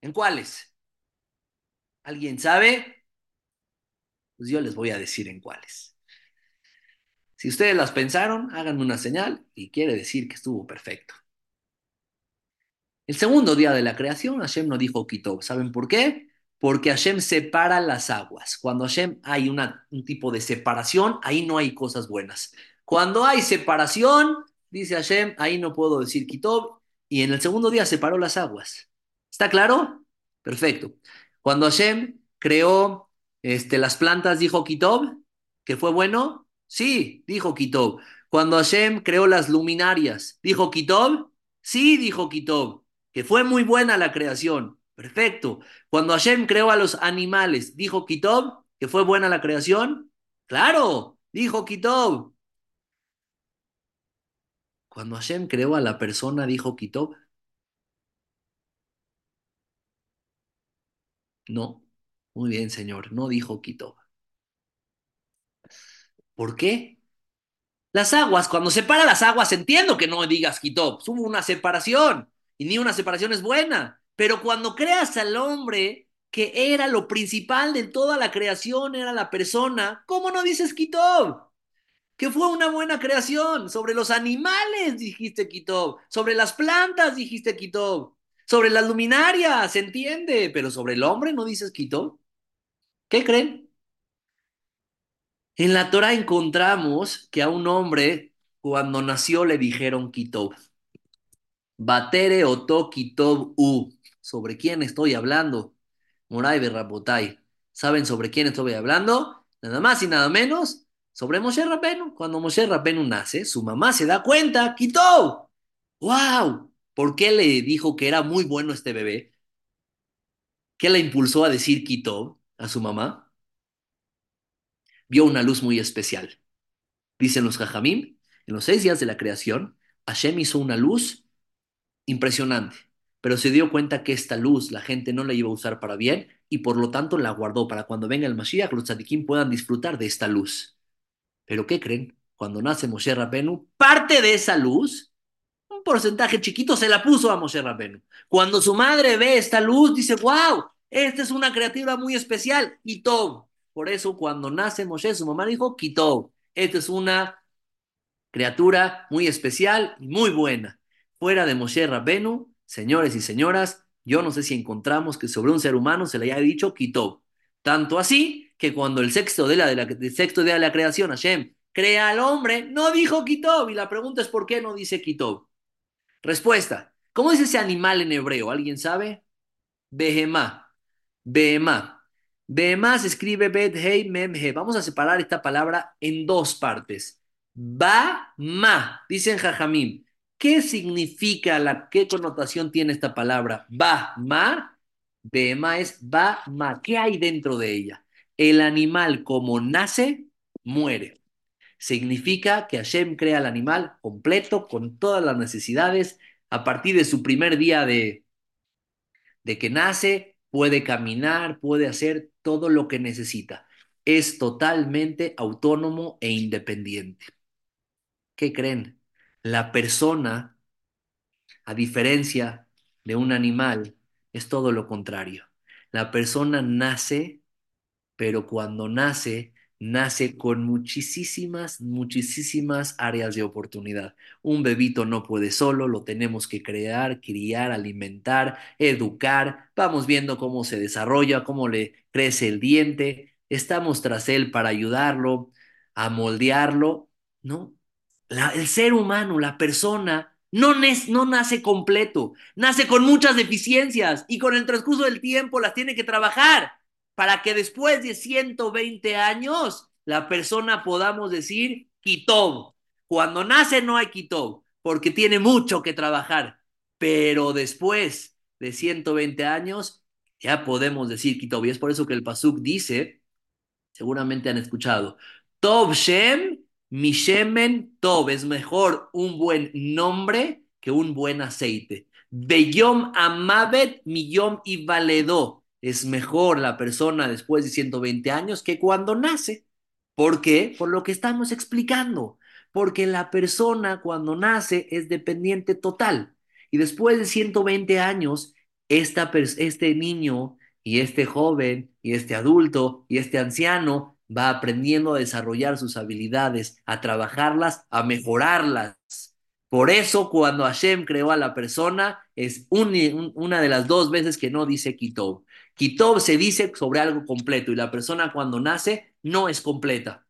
¿En cuáles? ¿Alguien sabe? Pues yo les voy a decir en cuáles. Si ustedes las pensaron, háganme una señal y quiere decir que estuvo perfecto. El segundo día de la creación, Hashem no dijo Kitov. ¿Saben por qué? Porque Hashem separa las aguas. Cuando Hashem hay una, un tipo de separación, ahí no hay cosas buenas. Cuando hay separación, dice Hashem, ahí no puedo decir Kitov. Y en el segundo día separó las aguas ¿Está claro? Perfecto. Cuando Hashem creó este, las plantas, dijo Kitob, que fue bueno. Sí, dijo Kitob. Cuando Hashem creó las luminarias, dijo Kitob. Sí, dijo Kitob, que fue muy buena la creación. Perfecto. Cuando Hashem creó a los animales, dijo Kitob, que fue buena la creación. Claro, dijo Kitob. Cuando Hashem creó a la persona, dijo Kitob. No, muy bien, señor, no dijo Kitob. ¿Por qué? Las aguas, cuando separa las aguas, entiendo que no digas Kitob, hubo una separación y ni una separación es buena, pero cuando creas al hombre que era lo principal de toda la creación, era la persona, ¿cómo no dices Kitob? Que fue una buena creación. Sobre los animales dijiste Kitob, sobre las plantas dijiste Kitob, sobre las luminarias, se entiende, pero sobre el hombre no dices Kitob. ¿Qué creen? En la Torah encontramos que a un hombre cuando nació le dijeron Kitob. Batere oto Kitob u. ¿Sobre quién estoy hablando? Moray Berrabotai. ¿Saben sobre quién estoy hablando? Nada más y nada menos sobre Moshe Rabenu. Cuando Moshe Rabenu nace, su mamá se da cuenta, Kitob. ¡Wow! ¿Por qué le dijo que era muy bueno este bebé? ¿Qué la impulsó a decir Kitob a su mamá? vio una luz muy especial. Dicen los Jajamim, en los seis días de la creación, Hashem hizo una luz impresionante, pero se dio cuenta que esta luz la gente no la iba a usar para bien y por lo tanto la guardó para cuando venga el Mashiach, los tzadikim puedan disfrutar de esta luz. ¿Pero qué creen? Cuando nace Moshe Rabenu, parte de esa luz, un porcentaje chiquito se la puso a Moshe Rabenu. Cuando su madre ve esta luz, dice, wow, esta es una criatura muy especial. Todo, por eso cuando nace Moshe, su mamá dijo, quitó. Esta es una criatura muy especial y muy buena. Fuera de Moshe Rabbenu, señores y señoras, yo no sé si encontramos que sobre un ser humano se le haya dicho quitó. Tanto así que cuando el sexto de la, el sexto día de la creación, Hashem, crea al hombre, no dijo quitó. Y la pregunta es ¿por qué no dice quitó? Respuesta. ¿Cómo dice ese animal en hebreo? ¿Alguien sabe? Behemá. Behemá. Behemá se escribe Bet Hei Mem He. Vamos a separar esta palabra en dos partes. Ba Ma, dicen Jajamim. ¿Qué significa, la, qué connotación tiene esta palabra? Ba Ma. Behemá es Ba Ma. ¿Qué hay dentro de ella? El animal como nace, muere. Significa que Hashem crea al animal completo, con todas las necesidades, a partir de su primer día de, de que nace, puede caminar, puede hacer todo lo que necesita. Es totalmente autónomo e independiente. ¿Qué creen? La persona, a diferencia de un animal, es todo lo contrario. La persona nace, pero cuando nace nace con muchísimas, muchísimas áreas de oportunidad. Un bebito no puede solo, lo tenemos que crear, criar, alimentar, educar. Vamos viendo cómo se desarrolla, cómo le crece el diente. Estamos tras él para ayudarlo, a moldearlo, ¿no? El ser humano, la persona, no, no nace completo, nace con muchas deficiencias y con el transcurso del tiempo las tiene que trabajar para que después de 120 años la persona podamos decir Kitob. Cuando nace no hay Kitob, porque tiene mucho que trabajar, pero después de 120 años ya podemos decir Kitob. Y es por eso que el Pasuk dice, seguramente han escuchado, Tov Shem, Mishemen Tov, es mejor un buen nombre que un buen aceite. Beyom Amavet, Miyom y Valedó es mejor la persona después de 120 años que cuando nace. ¿Por qué? Por lo que estamos explicando. Porque la persona cuando nace es dependiente total. Y después de 120 años, esta, este niño y este joven y este adulto y este anciano va aprendiendo a desarrollar sus habilidades, a trabajarlas, a mejorarlas. Por eso cuando Hashem creó a la persona es una de las dos veces que no dice Kitob. Kitob se dice sobre algo completo y la persona cuando nace no es completa.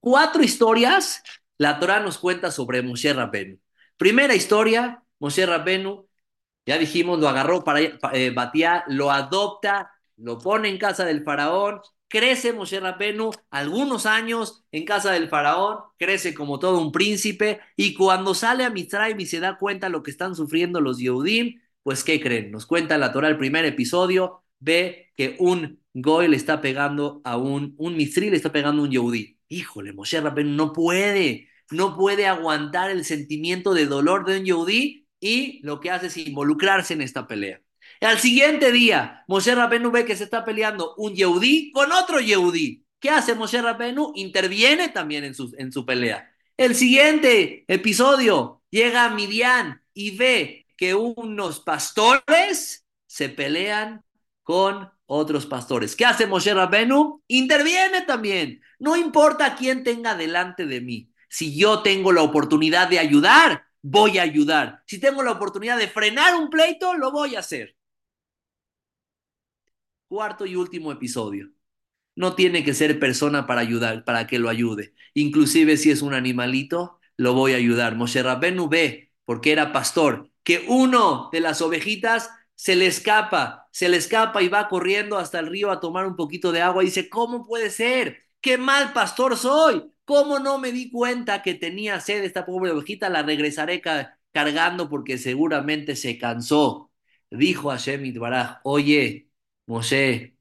Cuatro historias la Torah nos cuenta sobre Moshe Rabbenu. Primera historia, Moshe Rabbenu Ya dijimos, lo agarró para eh, Batía, lo adopta, lo pone en casa del faraón, crece Moshe Rabenu algunos años en casa del faraón, crece como todo un príncipe y cuando sale a Mitzrayim y se da cuenta lo que están sufriendo los Yehudim, pues ¿qué creen? Nos cuenta la Torah el primer episodio, ve que un Goy le está pegando a un, un le está pegando a un Yehudí. Híjole, Moshe Rabenu no puede, no puede aguantar el sentimiento de dolor de un Yehudí y lo que hace es involucrarse en esta pelea. Al siguiente día, Moshe Rabenu ve que se está peleando un Yehudí con otro Yehudí. ¿Qué hace Moshe Rabenu? Interviene también en su, en su pelea. El siguiente episodio, llega Midian y ve que unos pastores se pelean con otros pastores. ¿Qué hace Moshe Rabenu? Interviene también. No importa quién tenga delante de mí. Si yo tengo la oportunidad de ayudar, voy a ayudar. Si tengo la oportunidad de frenar un pleito, lo voy a hacer. Cuarto y último episodio. No tiene que ser persona para ayudar, para que lo ayude. Inclusive si es un animalito, lo voy a ayudar. Moshe Rabenu ve, porque era pastor, que uno de las ovejitas se le escapa, se le escapa y va corriendo hasta el río a tomar un poquito de agua y dice, ¿cómo puede ser? ¡Qué mal pastor soy! ¿Cómo no me di cuenta que tenía sed esta pobre ovejita? La regresaré ca cargando porque seguramente se cansó. Dijo a Shemit Baraj, oye, Moshe,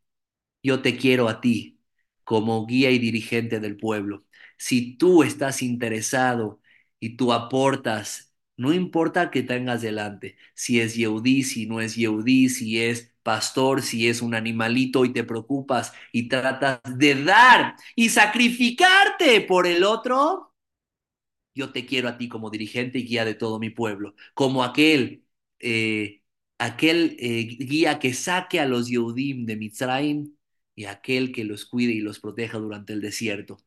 yo te quiero a ti como guía y dirigente del pueblo. Si tú estás interesado y tú aportas no importa que tengas delante, si es Yehudí, si no es Yehudí, si es pastor, si es un animalito y te preocupas y tratas de dar y sacrificarte por el otro, yo te quiero a ti como dirigente y guía de todo mi pueblo, como aquel, eh, aquel eh, guía que saque a los Yehudim de Mitzrayim y aquel que los cuide y los proteja durante el desierto.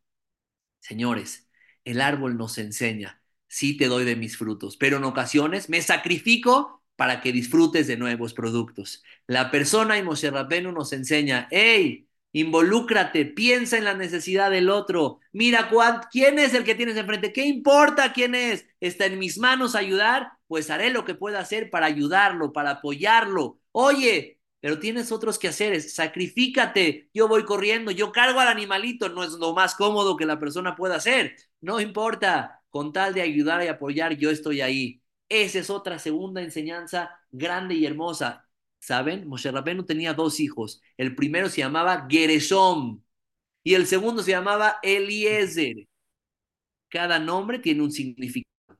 Señores, el árbol nos enseña sí te doy de mis frutos, pero en ocasiones me sacrifico para que disfrutes de nuevos productos. La persona y Moshe nos enseña, hey, involúcrate, piensa en la necesidad del otro, mira quién es el que tienes enfrente, qué importa quién es, está en mis manos ayudar, pues haré lo que pueda hacer para ayudarlo, para apoyarlo. Oye, pero tienes otros que hacer, sacrifícate, yo voy corriendo, yo cargo al animalito, no es lo más cómodo que la persona pueda hacer, no importa, con tal de ayudar y apoyar, yo estoy ahí. Esa es otra segunda enseñanza grande y hermosa. ¿Saben? Moshe Rabenu tenía dos hijos. El primero se llamaba Gereshom y el segundo se llamaba Eliezer. Cada nombre tiene un significado.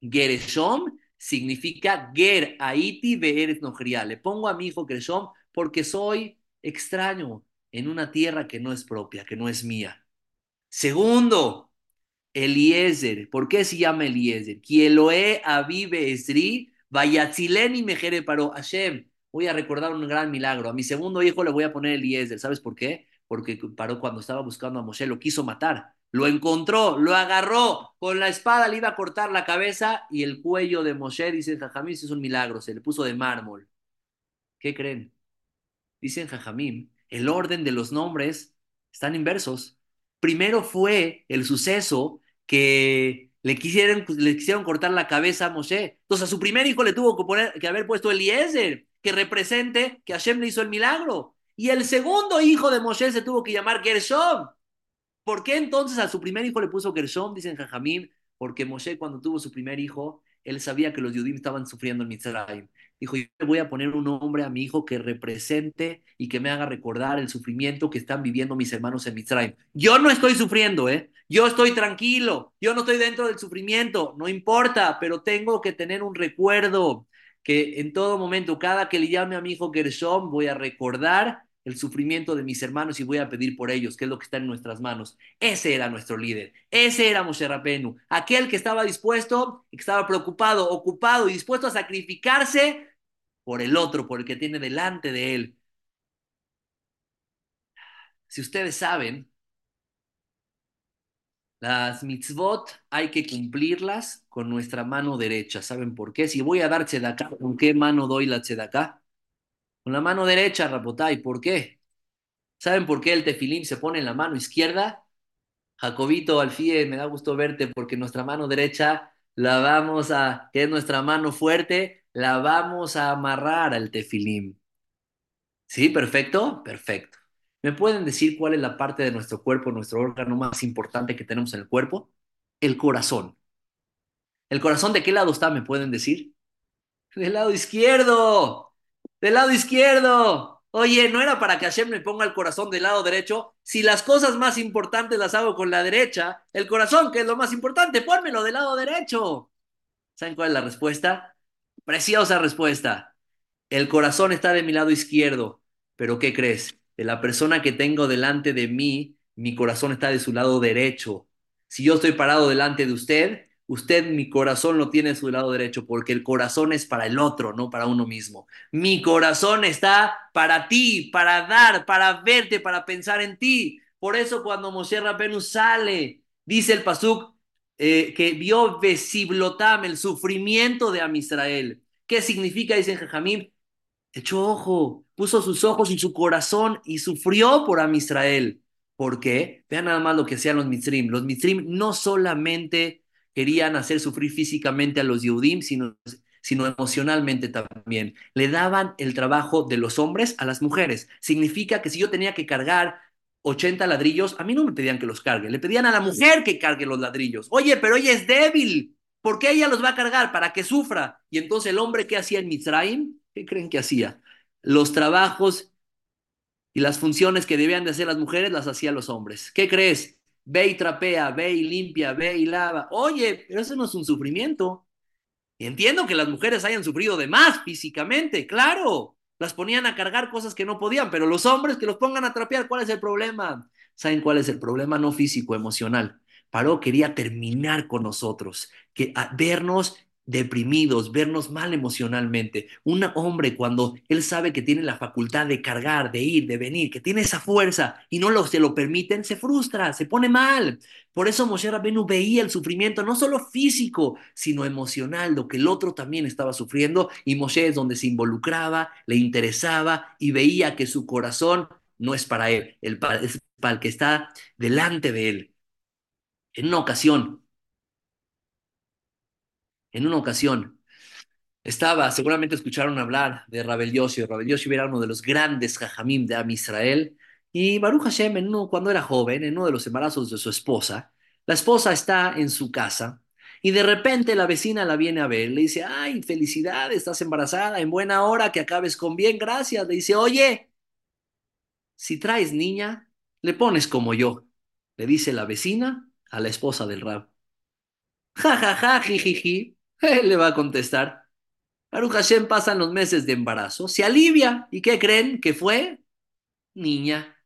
Gereshom significa Ger, Haiti, Beeres, Nojria. Le pongo a mi hijo Gereshom porque soy extraño en una tierra que no es propia, que no es mía. Segundo, Eliezer. ¿Por qué se llama Eliezer? Kieloe avive esri, vayatzileni mejere paró. Hashem, voy a recordar un gran milagro. A mi segundo hijo le voy a poner Eliezer. ¿Sabes por qué? Porque paró cuando estaba buscando a Moshe, lo quiso matar. Lo encontró, lo agarró, con la espada le iba a cortar la cabeza y el cuello de Moshe, dice Jajamim, es un milagro, se le puso de mármol. ¿Qué creen? Dicen Jajamim, el orden de los nombres están inversos. Primero fue el suceso que le quisieron, le quisieron cortar la cabeza a Moshe. Entonces a su primer hijo le tuvo que, poner, que haber puesto Eliezer, que represente que Hashem le hizo el milagro. Y el segundo hijo de Moshe se tuvo que llamar Gershom. ¿Por qué entonces a su primer hijo le puso Gershom? Dicen Jajamín, porque Moshe cuando tuvo su primer hijo, él sabía que los judíos estaban sufriendo en Mitzrayim. Dijo, yo voy a poner un nombre a mi hijo que represente y que me haga recordar el sufrimiento que están viviendo mis hermanos en Mitzrayim. Yo no estoy sufriendo, ¿eh? Yo estoy tranquilo, yo no estoy dentro del sufrimiento, no importa, pero tengo que tener un recuerdo que en todo momento, cada que le llame a mi hijo Gershom, voy a recordar el sufrimiento de mis hermanos y voy a pedir por ellos, que es lo que está en nuestras manos. Ese era nuestro líder, ese era Moshe Rabenu, aquel que estaba dispuesto, que estaba preocupado, ocupado y dispuesto a sacrificarse por el otro, por el que tiene delante de él. Si ustedes saben, las mitzvot hay que cumplirlas con nuestra mano derecha. ¿Saben por qué? Si voy a dar tzedaká, ¿con qué mano doy la tzedaká? Con la mano derecha, Rapotay. ¿Por qué? ¿Saben por qué el tefilín se pone en la mano izquierda? Jacobito, Alfie, me da gusto verte porque nuestra mano derecha la vamos a, que es nuestra mano fuerte, la vamos a amarrar al tefilim. ¿Sí? ¿Perfecto? Perfecto. ¿Me pueden decir cuál es la parte de nuestro cuerpo, nuestro órgano más importante que tenemos en el cuerpo? El corazón. ¿El corazón de qué lado está? ¿Me pueden decir? Del lado izquierdo. Del lado izquierdo. Oye, ¿no era para que Hashem me ponga el corazón del lado derecho? Si las cosas más importantes las hago con la derecha, el corazón, que es lo más importante, pónmelo del lado derecho. ¿Saben cuál es la respuesta? Preciosa respuesta. El corazón está de mi lado izquierdo, pero ¿qué crees? De la persona que tengo delante de mí, mi corazón está de su lado derecho. Si yo estoy parado delante de usted, usted mi corazón lo tiene de su lado derecho, porque el corazón es para el otro, no para uno mismo. Mi corazón está para ti, para dar, para verte, para pensar en ti. Por eso cuando Moshe Rabenu sale, dice el Pasuk, eh, que vio Besiblotam, el sufrimiento de Amisrael. ¿Qué significa? Dice Jajamim, echó ojo, puso sus ojos en su corazón y sufrió por Amisrael. ¿Por qué? Vean nada más lo que hacían los Mitzrim. Los Mitzrim no solamente querían hacer sufrir físicamente a los Yehudim, sino, sino emocionalmente también. Le daban el trabajo de los hombres a las mujeres. Significa que si yo tenía que cargar 80 ladrillos, a mí no me pedían que los cargue, le pedían a la mujer que cargue los ladrillos. Oye, pero ella es débil, ¿por qué ella los va a cargar? Para que sufra. Y entonces el hombre que hacía en Mitzrayim, ¿qué creen que hacía? Los trabajos y las funciones que debían de hacer las mujeres las hacían los hombres. ¿Qué crees? Ve y trapea, ve y limpia, ve y lava. Oye, pero eso no es un sufrimiento. Entiendo que las mujeres hayan sufrido de más físicamente, claro. Las ponían a cargar cosas que no podían, pero los hombres que los pongan a trapear, ¿cuál es el problema? ¿Saben cuál es el problema? No físico, emocional. Paró quería terminar con nosotros, que a vernos deprimidos, vernos mal emocionalmente. Un hombre cuando él sabe que tiene la facultad de cargar, de ir, de venir, que tiene esa fuerza y no lo, se lo permiten, se frustra, se pone mal. Por eso Moshe Rabenu veía el sufrimiento no solo físico, sino emocional, lo que el otro también estaba sufriendo y Moshe es donde se involucraba, le interesaba y veía que su corazón no es para él, es para el que está delante de él. En una ocasión, en una ocasión estaba, seguramente escucharon hablar de Rabel Yoshi. Rabel Yoshi era uno de los grandes jajamim de Am Israel. Y Baruch Hashem, en uno, cuando era joven, en uno de los embarazos de su esposa, la esposa está en su casa y de repente la vecina la viene a ver. Le dice, ay, felicidades, estás embarazada, en buena hora, que acabes con bien, gracias. Le dice, oye, si traes niña, le pones como yo. Le dice la vecina a la esposa del rab. Ja, ja, ja, jijiji. Él le va a contestar. Baruch Hashem pasan los meses de embarazo, se alivia. ¿Y qué creen? que fue? Niña.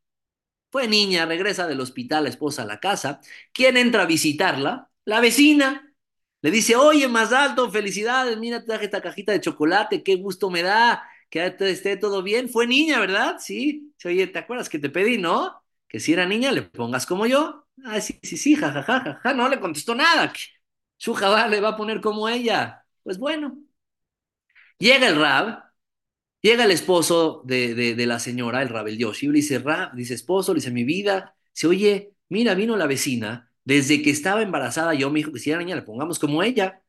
Fue niña, regresa del hospital la esposa a la casa. ¿Quién entra a visitarla? La vecina. Le dice, oye, más alto, felicidades, mira, te traje esta cajita de chocolate, qué gusto me da, que esté todo bien. Fue niña, ¿verdad? Sí. Oye, ¿te acuerdas que te pedí, no? Que si era niña, le pongas como yo. Ah, sí, sí, sí, jajaja, jajaja. Ja, ja. No le contestó nada. Su jabá le va a poner como ella. Pues bueno. Llega el Rab, llega el esposo de, de, la señora, el Rab el Yoshi, le dice, Rab, dice esposo, le dice, mi vida, se oye, mira, vino la vecina, desde que estaba embarazada yo me dijo que si era niña le pongamos como ella.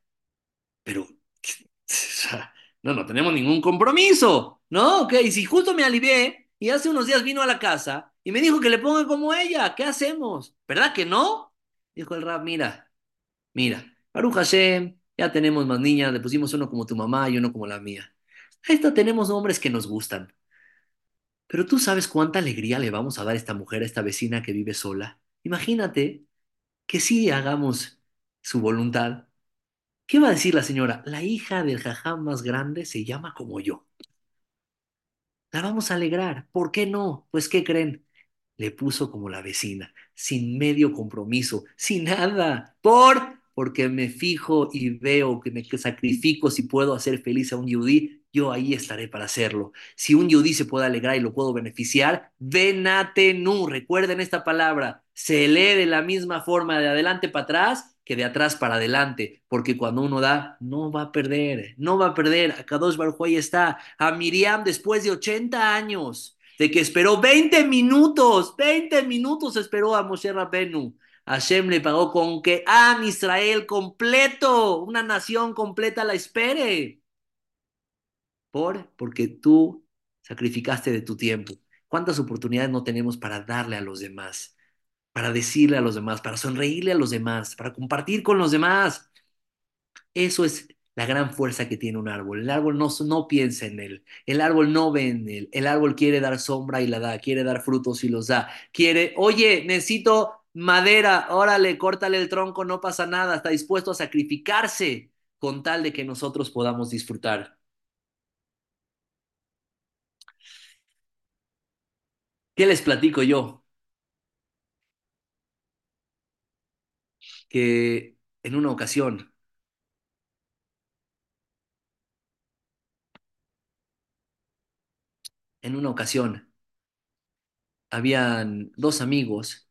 Pero, no, no tenemos ningún compromiso, ¿no? Ok, si justo me alivié y hace unos días vino a la casa y me dijo que le ponga como ella, ¿qué hacemos? ¿Verdad que no? Dijo el Rab, mira, mira, Baruch Hashem, ya tenemos más niñas, le pusimos uno como tu mamá y uno como la mía. A esta tenemos hombres que nos gustan. Pero tú sabes cuánta alegría le vamos a dar a esta mujer, a esta vecina que vive sola. Imagínate que sí hagamos su voluntad. ¿Qué va a decir la señora? La hija del jajam más grande se llama como yo. La vamos a alegrar. ¿Por qué no? Pues, ¿qué creen? Le puso como la vecina, sin medio compromiso, sin nada. ¿Por? Porque me fijo y veo que me sacrifico si puedo hacer feliz a un yudí, yo ahí estaré para hacerlo. Si un yudí se puede alegrar y lo puedo beneficiar, venatenu, recuerden esta palabra, se lee de la misma forma de adelante para atrás que de atrás para adelante, porque cuando uno da, no va a perder, no va a perder. A Kadosh Baruj ahí está, a Miriam después de 80 años, de que esperó 20 minutos, 20 minutos esperó a Moshe Rabbenu Hashem le pagó con que Am Israel completo, una nación completa la espere. ¿Por? Porque tú sacrificaste de tu tiempo. ¿Cuántas oportunidades no tenemos para darle a los demás, para decirle a los demás, para sonreírle a los demás, para compartir con los demás? Eso es la gran fuerza que tiene un árbol. El árbol no, no piensa en él, el árbol no ve en él, el árbol quiere dar sombra y la da, quiere dar frutos y los da, quiere, oye, necesito madera, órale, córtale el tronco, no pasa nada, está dispuesto a sacrificarse con tal de que nosotros podamos disfrutar. ¿Qué les platico yo? Que en una ocasión, en una ocasión, habían dos amigos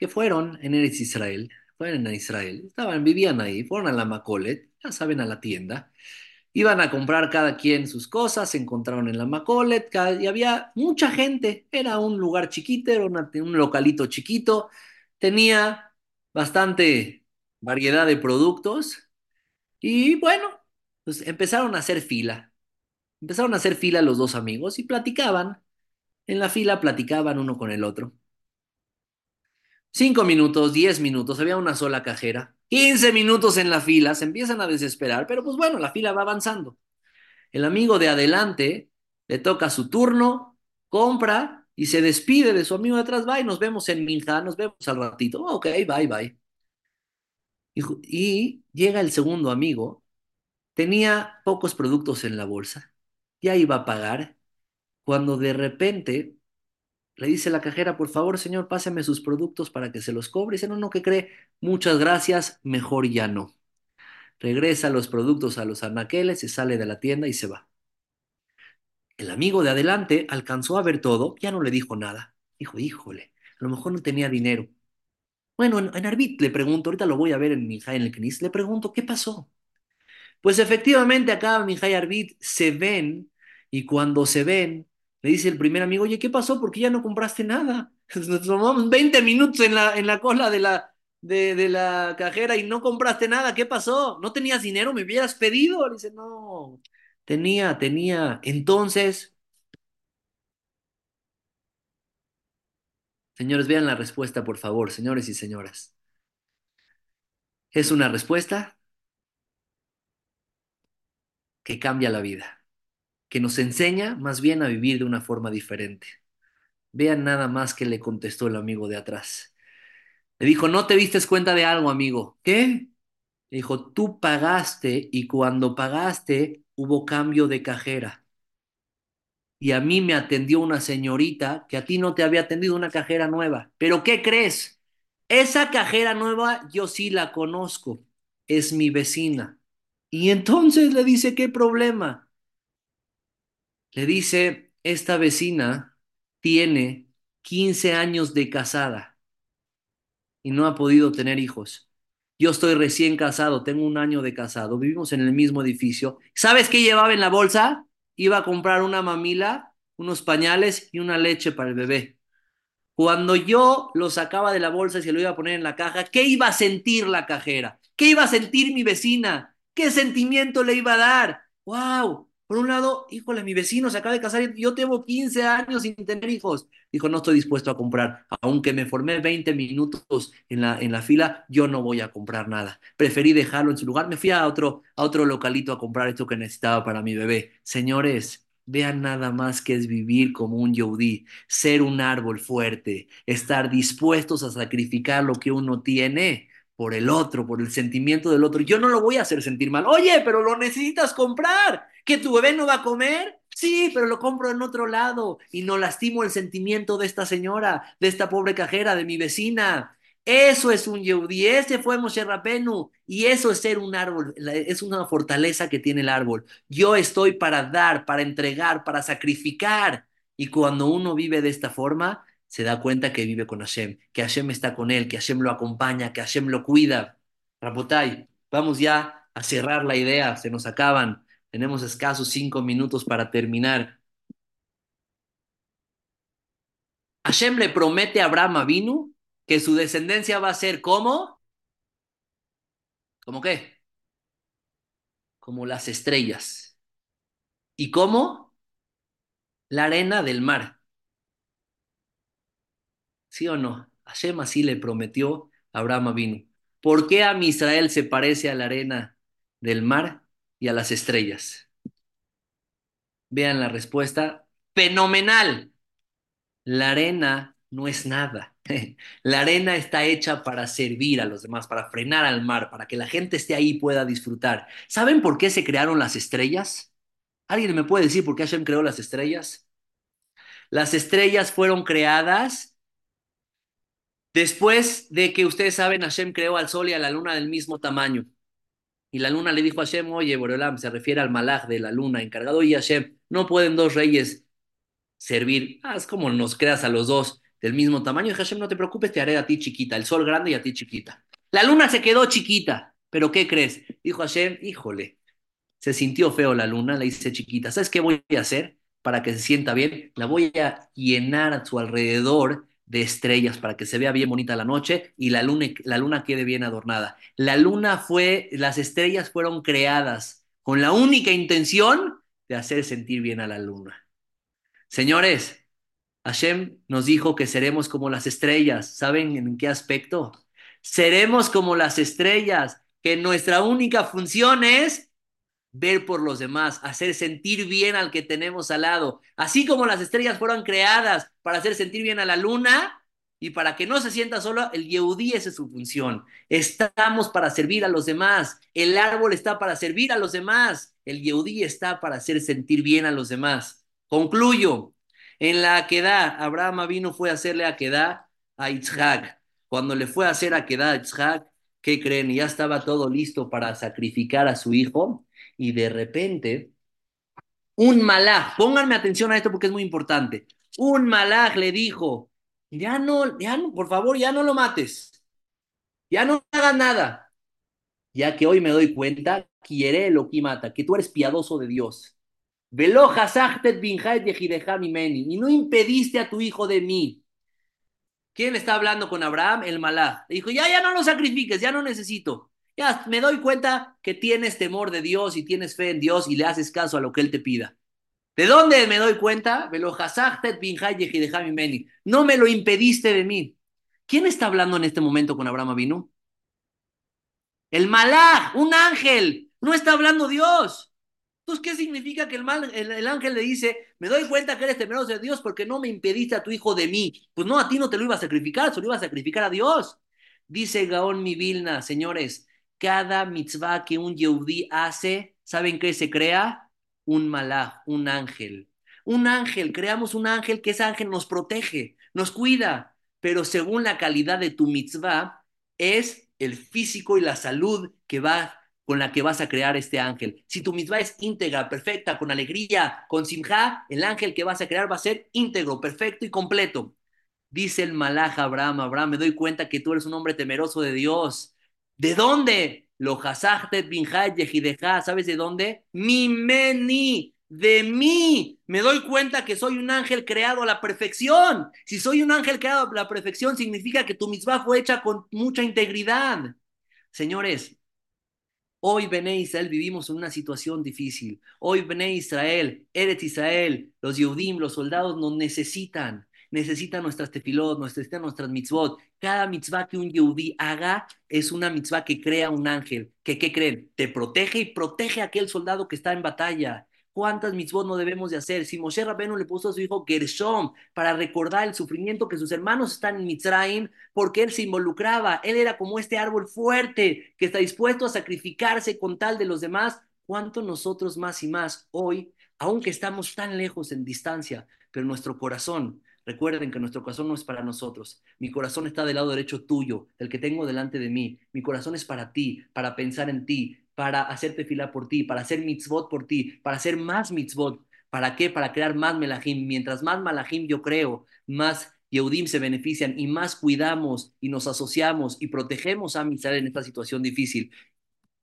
que fueron en Eretz Israel, fueron a Israel, estaban, vivían ahí, fueron a la Macolet, ya saben, a la tienda, iban a comprar cada quien sus cosas, se encontraron en la Macolet, y había mucha gente, era un lugar chiquito, era un localito chiquito, tenía bastante variedad de productos, y bueno, pues empezaron a hacer fila, empezaron a hacer fila los dos amigos y platicaban, en la fila platicaban uno con el otro. Cinco minutos, diez minutos, había una sola cajera. Quince minutos en la fila, se empiezan a desesperar, pero pues bueno, la fila va avanzando. El amigo de adelante le toca su turno, compra y se despide de su amigo de atrás. Bye, nos vemos en Minja, nos vemos al ratito. Ok, bye, bye. Y, y llega el segundo amigo, tenía pocos productos en la bolsa, ya iba a pagar, cuando de repente Le dice la cajera, por favor, señor, páseme sus productos para que se los cobre. Dice, no, no, ¿qué cree? Muchas gracias, mejor ya no. Regresa los productos a los anaqueles, se sale de la tienda y se va. El amigo de adelante alcanzó a ver todo, ya no le dijo nada. Dijo, híjole, a lo mejor no tenía dinero. Bueno, en, en Arbit le pregunto, ahorita lo voy a ver en mi en el Knis, le pregunto, ¿qué pasó? Pues efectivamente acá Mijay Arbit se ven y cuando se ven, le dice el primer amigo, oye, ¿qué pasó? ¿Por qué ya no compraste nada? <laughs> Nos tomamos 20 minutos en la, en la cola de la, de, de la cajera y no compraste nada. ¿Qué pasó? ¿No tenías dinero? ¿Me hubieras pedido? Le dice, no, tenía, tenía. Entonces, señores, vean la respuesta, por favor, señores y señoras. Es una respuesta que cambia la vida, que nos enseña más bien a vivir de una forma diferente. Vean nada más que le contestó el amigo de atrás. Le dijo, no te diste cuenta de algo, amigo. ¿Qué? Le dijo, tú pagaste y cuando pagaste hubo cambio de cajera. Y a mí me atendió una señorita que a ti no te había atendido una cajera nueva. Pero ¿qué crees? Esa cajera nueva yo sí la conozco. Es mi vecina. Y entonces le dice, ¿qué problema? Le dice, esta vecina tiene 15 años de casada y no ha podido tener hijos. Yo estoy recién casado, tengo un año de casado, vivimos en el mismo edificio. ¿Sabes qué llevaba en la bolsa? Iba a comprar una mamila, unos pañales y una leche para el bebé. Cuando yo lo sacaba de la bolsa y se lo iba a poner en la caja, ¿qué iba a sentir la cajera? ¿Qué iba a sentir mi vecina? ¿Qué sentimiento le iba a dar? ¡Wow! Por un lado, híjole, mi vecino se acaba de casar y yo tengo 15 años sin tener hijos. Dijo, no estoy dispuesto a comprar. Aunque me formé 20 minutos en la, en la fila, yo no voy a comprar nada. Preferí dejarlo en su lugar. Me fui a otro, a otro localito a comprar esto que necesitaba para mi bebé. Señores, vean nada más que es vivir como un yodí ser un árbol fuerte, estar dispuestos a sacrificar lo que uno tiene por el otro, por el sentimiento del otro. Yo no lo voy a hacer sentir mal. Oye, pero lo necesitas comprar. ¿Que tu bebé no va a comer? Sí, pero lo compro en otro lado y no lastimo el sentimiento de esta señora, de esta pobre cajera, de mi vecina. Eso es un Yehudi, ese fue Moshe Rabenu, y eso es ser un árbol, es una fortaleza que tiene el árbol. Yo estoy para dar, para entregar, para sacrificar. Y cuando uno vive de esta forma, se da cuenta que vive con Hashem, que Hashem está con él, que Hashem lo acompaña, que Hashem lo cuida. Rabotai, vamos ya a cerrar la idea, se nos acaban. Tenemos escasos cinco minutos para terminar. Hashem le promete a Abraham Avinu que su descendencia va a ser como, ¿como qué? Como las estrellas. ¿Y cómo? La arena del mar. ¿Sí o no? Hashem así le prometió a Abraham vino. ¿Por qué a mi Israel se parece a la arena del mar y a las estrellas? Vean la respuesta. Fenomenal. La arena no es nada. <laughs> La arena está hecha para servir a los demás, para frenar al mar, para que la gente esté ahí y pueda disfrutar. ¿Saben por qué se crearon las estrellas? ¿Alguien me puede decir por qué Hashem creó las estrellas? Las estrellas fueron creadas después de que ustedes saben, Hashem creó al sol y a la luna del mismo tamaño. Y la luna le dijo a Hashem, oye, Boreolam, se refiere al malaj de la luna encargado, y Hashem, no pueden dos reyes servir, haz como nos creas a los dos del mismo tamaño. Hashem, no te preocupes, te haré a ti chiquita, el sol grande y a ti chiquita. La luna se quedó chiquita, pero ¿qué crees? Dijo Hashem, híjole, se sintió feo la luna, la hice chiquita. ¿Sabes qué voy a hacer para que se sienta bien? La voy a llenar a su alrededor de estrellas para que se vea bien bonita la noche y la luna, la luna quede bien adornada. La luna fue, las estrellas fueron creadas con la única intención de hacer sentir bien a la luna. Señores, Hashem nos dijo que seremos como las estrellas. ¿Saben en qué aspecto? Seremos como las estrellas, que nuestra única función es ver por los demás, hacer sentir bien al que tenemos al lado. Así como las estrellas fueron creadas para hacer sentir bien a la luna y para que no se sienta solo, el Yehudí esa es su función. Estamos para servir a los demás. El árbol está para servir a los demás. El Yehudí está para hacer sentir bien a los demás. Concluyo. En la Aquedá, Abraham vino fue a hacerle Aquedá a Isaac. Cuando le fue a hacer Aquedá a Isaac, ¿qué creen? Ya estaba todo listo para sacrificar a su hijo y de repente un malaj, pónganme atención a esto porque es muy importante. Un malaj le dijo, ya no, ya no, por favor, ya no lo mates. Ya no hagas nada. Ya que hoy me doy cuenta, quiere lo que mata, que tú eres piadoso de Dios y no impediste a tu hijo de mí. ¿Quién está hablando con Abraham? El malá. Le dijo, ya, ya no lo sacrifiques, ya no necesito. Ya me doy cuenta que tienes temor de Dios y tienes fe en Dios y le haces caso a lo que Él te pida. ¿De dónde me doy cuenta? No me lo impediste de mí. ¿Quién está hablando en este momento con Abraham Avinu? El malá, un ángel. No está hablando Dios. Entonces, ¿qué significa que el, mal, el, ángel le dice, me doy cuenta que eres temeroso de Dios porque no me impediste a tu hijo de mí? Pues no, a ti no te lo iba a sacrificar, se lo iba a sacrificar a Dios. Dice Gaón Mivilna, señores, cada mitzvah que un yehudí hace, ¿saben qué se crea? Un malaj, un ángel. Un ángel, creamos un ángel que ese ángel nos protege, nos cuida, pero según la calidad de tu mitzvah, es el físico y la salud que va con la que vas a crear este ángel. Si tu mitzvah es íntegra, perfecta, con alegría, con simja, el ángel que vas a crear va a ser íntegro, perfecto y completo. Dice el malaj Abraham, Abraham, me doy cuenta que tú eres un hombre temeroso de Dios. ¿De dónde? Lo hasachtet yehideja, ¿sabes de dónde? Mi meni, de mí. Me doy cuenta que soy un ángel creado a la perfección. Si soy un ángel creado a la perfección, significa que tu mitzvah fue hecha con mucha integridad. Señores, Hoy, Bene Israel, vivimos en una situación difícil. Hoy, Bene Israel, Eretz Israel, los Yehudim, los soldados nos necesitan. Necesitan nuestras tefilot, necesitan nuestras mitzvot. Cada mitzvah que un Yehudí haga es una mitzvah que crea un ángel. ¿Qué creen? Te protege y protege a aquel soldado que está en batalla. ¿Cuántas mitzvot no debemos de hacer? Si Moshe Rabenu le puso a su hijo Gershom para recordar el sufrimiento que sus hermanos están en Mitzrayim, porque él se involucraba, él era como este árbol fuerte que está dispuesto a sacrificarse con tal de los demás, ¿cuánto nosotros más y más hoy, aunque estamos tan lejos en distancia, pero nuestro corazón, recuerden que nuestro corazón no es para nosotros, mi corazón está del lado derecho tuyo, el que tengo delante de mí, mi corazón es para ti, para pensar en ti, para hacerte fila por ti, para hacer mitzvot por ti, para hacer más mitzvot. ¿Para qué? Para crear más melahim. Mientras más malahim yo creo, más Yehudim se benefician y más cuidamos y nos asociamos y protegemos a Mitzvah en esta situación difícil.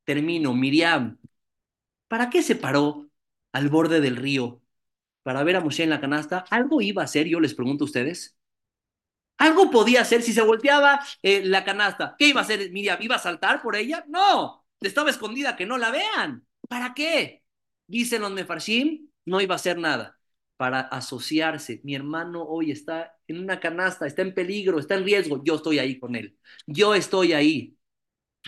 Termino, Miriam, ¿para qué se paró al borde del río? ¿Para ver a Moshe en la canasta? ¿Algo iba a hacer, yo les pregunto a ustedes? ¿Algo podía hacer si se volteaba eh, la canasta? ¿Qué iba a hacer Miriam? ¿Iba a saltar por ella? No, estaba escondida, que no la vean. ¿Para qué? Dicen los mefarshim, no iba a hacer nada para asociarse. Mi hermano hoy está en una canasta, está en peligro, está en riesgo. Yo estoy ahí con él. Yo estoy ahí.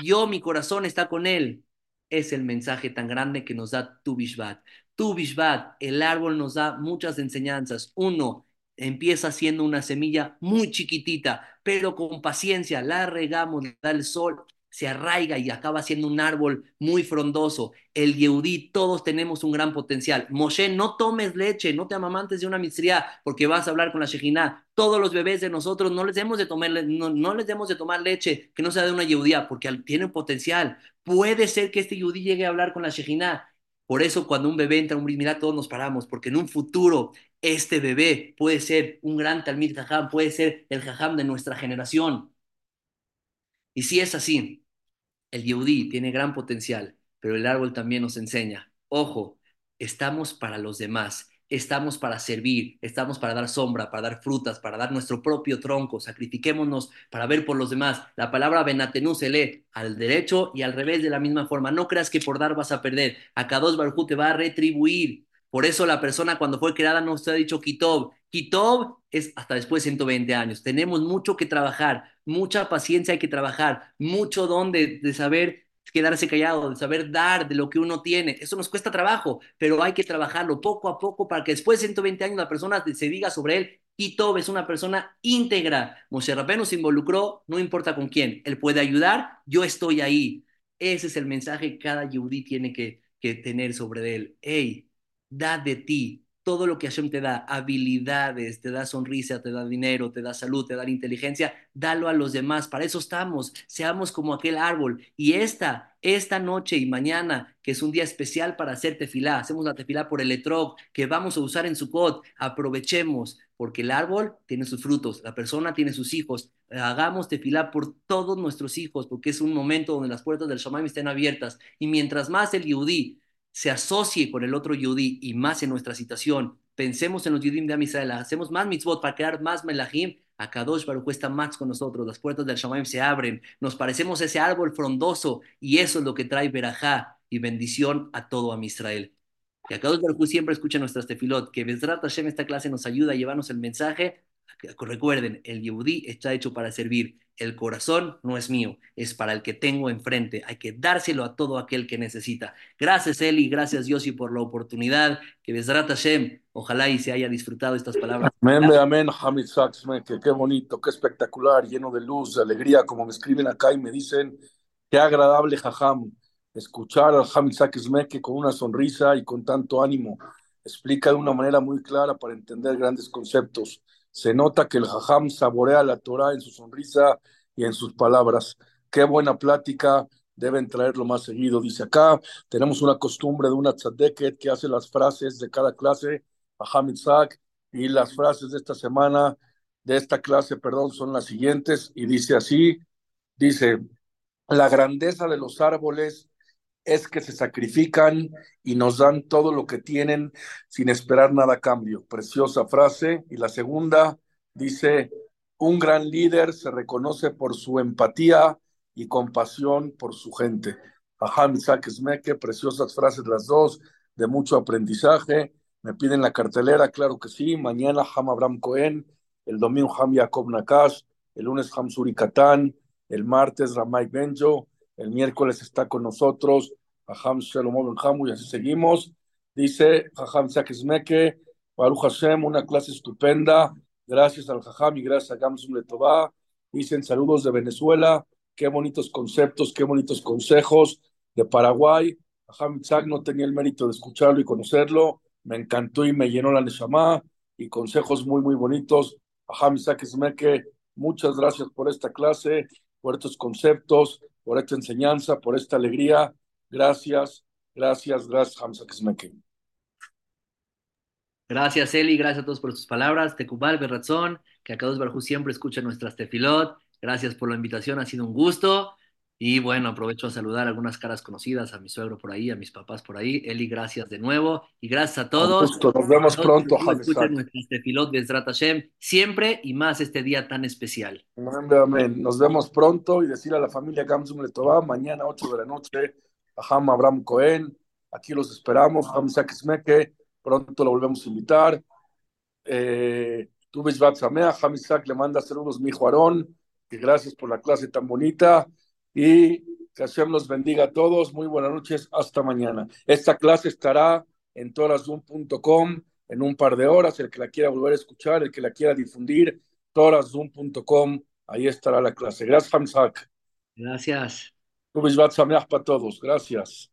Yo, mi corazón está con él. Es el mensaje tan grande que nos da Tu Bishvat. Tu Bishvat, el árbol nos da muchas enseñanzas. Uno, empieza siendo una semilla muy chiquitita, pero con paciencia la regamos, da el sol, se arraiga y acaba siendo un árbol muy frondoso. El Yehudí, todos tenemos un gran potencial. Moshe, no tomes leche, no te amamantes de una mistría porque vas a hablar con la Shejina. Todos los bebés de nosotros no les demos de tomar, no, no les demos de tomar leche que no sea de una Yehudía porque tienen potencial. Puede ser que este Yehudí llegue a hablar con la Shejina. Por eso cuando un bebé entra a un mira, todos nos paramos, porque en un futuro este bebé puede ser un gran Talmid Jajam, puede ser el Jajam de nuestra generación. Y si es así, el Yehudí tiene gran potencial, pero el árbol también nos enseña, ojo, estamos para los demás, estamos para servir, estamos para dar sombra, para dar frutas, para dar nuestro propio tronco, sacrifiquémonos para ver por los demás. La palabra Benatenú se lee al derecho y al revés de la misma forma. No creas que por dar vas a perder. Acá dos Barjú te va a retribuir. Por eso la persona cuando fue creada no se ha dicho Kitob. Kitob es hasta después de 120 años. Tenemos mucho que trabajar, mucha paciencia hay que trabajar, mucho don de, saber quedarse callado, de saber dar de lo que uno tiene. Eso nos cuesta trabajo, pero hay que trabajarlo poco a poco para que después de 120 años la persona se diga sobre él, Kitob es una persona íntegra. Moshe Rabbeinu se involucró, no importa con quién. Él puede ayudar, yo estoy ahí. Ese es el mensaje que cada yudí tiene que, que tener sobre él. Hey, da de ti todo lo que Hashem te da, habilidades, te da sonrisa, te da dinero, te da salud, te da inteligencia, dalo a los demás. Para eso estamos. Seamos como aquel árbol. Y esta, esta noche y mañana, que es un día especial para hacer tefilá, hacemos la tefilá por el etrog, que vamos a usar en Sukkot, aprovechemos, porque el árbol tiene sus frutos, la persona tiene sus hijos. Hagamos tefilá por todos nuestros hijos, porque es un momento donde las puertas del Shamaim estén abiertas. Y mientras más el Yudí se asocie con el otro yudí y más en nuestra situación, pensemos en los yudim de Amisrael, hacemos más mitzvot para crear más melahim, a Kadosh Baruch está más con nosotros, las puertas del Shamaim se abren, nos parecemos ese árbol frondoso y eso es lo que trae verajá y bendición a todo Amisrael. Que a Kadosh Baruch siempre escucha nuestras tefilot, que Bezrat Hashem esta clase nos ayuda a llevarnos el mensaje. Recuerden, el yudí está hecho para servir el corazón no es mío, es para el que tengo enfrente. Hay que dárselo a todo aquel que necesita. Gracias, Eli, gracias, Yossi, por la oportunidad. Que Besrat Hashem, ojalá y se haya disfrutado estas palabras. Amén, amén, Hamid que qué bonito, qué espectacular, lleno de luz, de alegría, como me escriben acá y me dicen, qué agradable, Jajam, escuchar al Hamid que con una sonrisa y con tanto ánimo. Explica de una manera muy clara para entender grandes conceptos. Se nota que el Jajam saborea la Torah en su sonrisa y en sus palabras. Qué buena plática, deben traerlo más seguido. Dice acá, tenemos una costumbre de una tzadeket que hace las frases de cada clase, Jajam Isaac, y las frases de esta semana, de esta clase, perdón, son las siguientes, y dice así, dice, la grandeza de los árboles es que se sacrifican y nos dan todo lo que tienen sin esperar nada a cambio. Preciosa frase. Y la segunda dice, un gran líder se reconoce por su empatía y compasión por su gente. Ajá, Isaac Smeke, preciosas frases las dos, de mucho aprendizaje. Me piden la cartelera, claro que sí. Mañana Ham Abraham Cohen, el domingo Ham Jacob Nakash, el lunes Ham Suri el martes Ramay Benjo, el miércoles está con nosotros Jajam Shalom y así seguimos. Dice Jajam Sakismeke, Baruch Hashem, una clase estupenda. Gracias al Jajam y gracias a Gamsum Letová. Dicen saludos de Venezuela. Qué bonitos conceptos, qué bonitos consejos de Paraguay. Jajam Itzak no tenía el mérito de escucharlo y conocerlo. Me encantó y me llenó la Neshama y consejos muy, muy bonitos. Jajam Itzak muchas gracias por esta clase, por estos conceptos, por esta enseñanza, por esta alegría Gracias, gracias, gracias, Hamza Kismeke. Gracias, Eli, gracias a todos por sus palabras. Tecubal, Berrazón, que acá dos Barjú siempre escucha nuestras tefilot. Gracias por la invitación, ha sido un gusto. Y bueno, aprovecho a saludar a algunas caras conocidas, a mi suegro por ahí, a mis papás por ahí. Eli, gracias de nuevo. Y gracias a todos. Nos vemos pronto, tefilot de Hashem siempre y más este día tan especial. Amén, Nos vemos pronto y decir a la familia Gamsum Letová, mañana 8 de la noche Ham Abraham Cohen, aquí los esperamos, Ham Smeke, pronto lo volvemos a invitar. Eh, tú ves Batsamea, Hamisak le manda saludos, mi que gracias por la clase tan bonita y que Hashem los bendiga a todos. Muy buenas noches, hasta mañana. Esta clase estará en torazoom.com en un par de horas. El que la quiera volver a escuchar, el que la quiera difundir, torazoom.com, ahí estará la clase. Gracias, Hamzak. Gracias. Tu para todos. Gracias.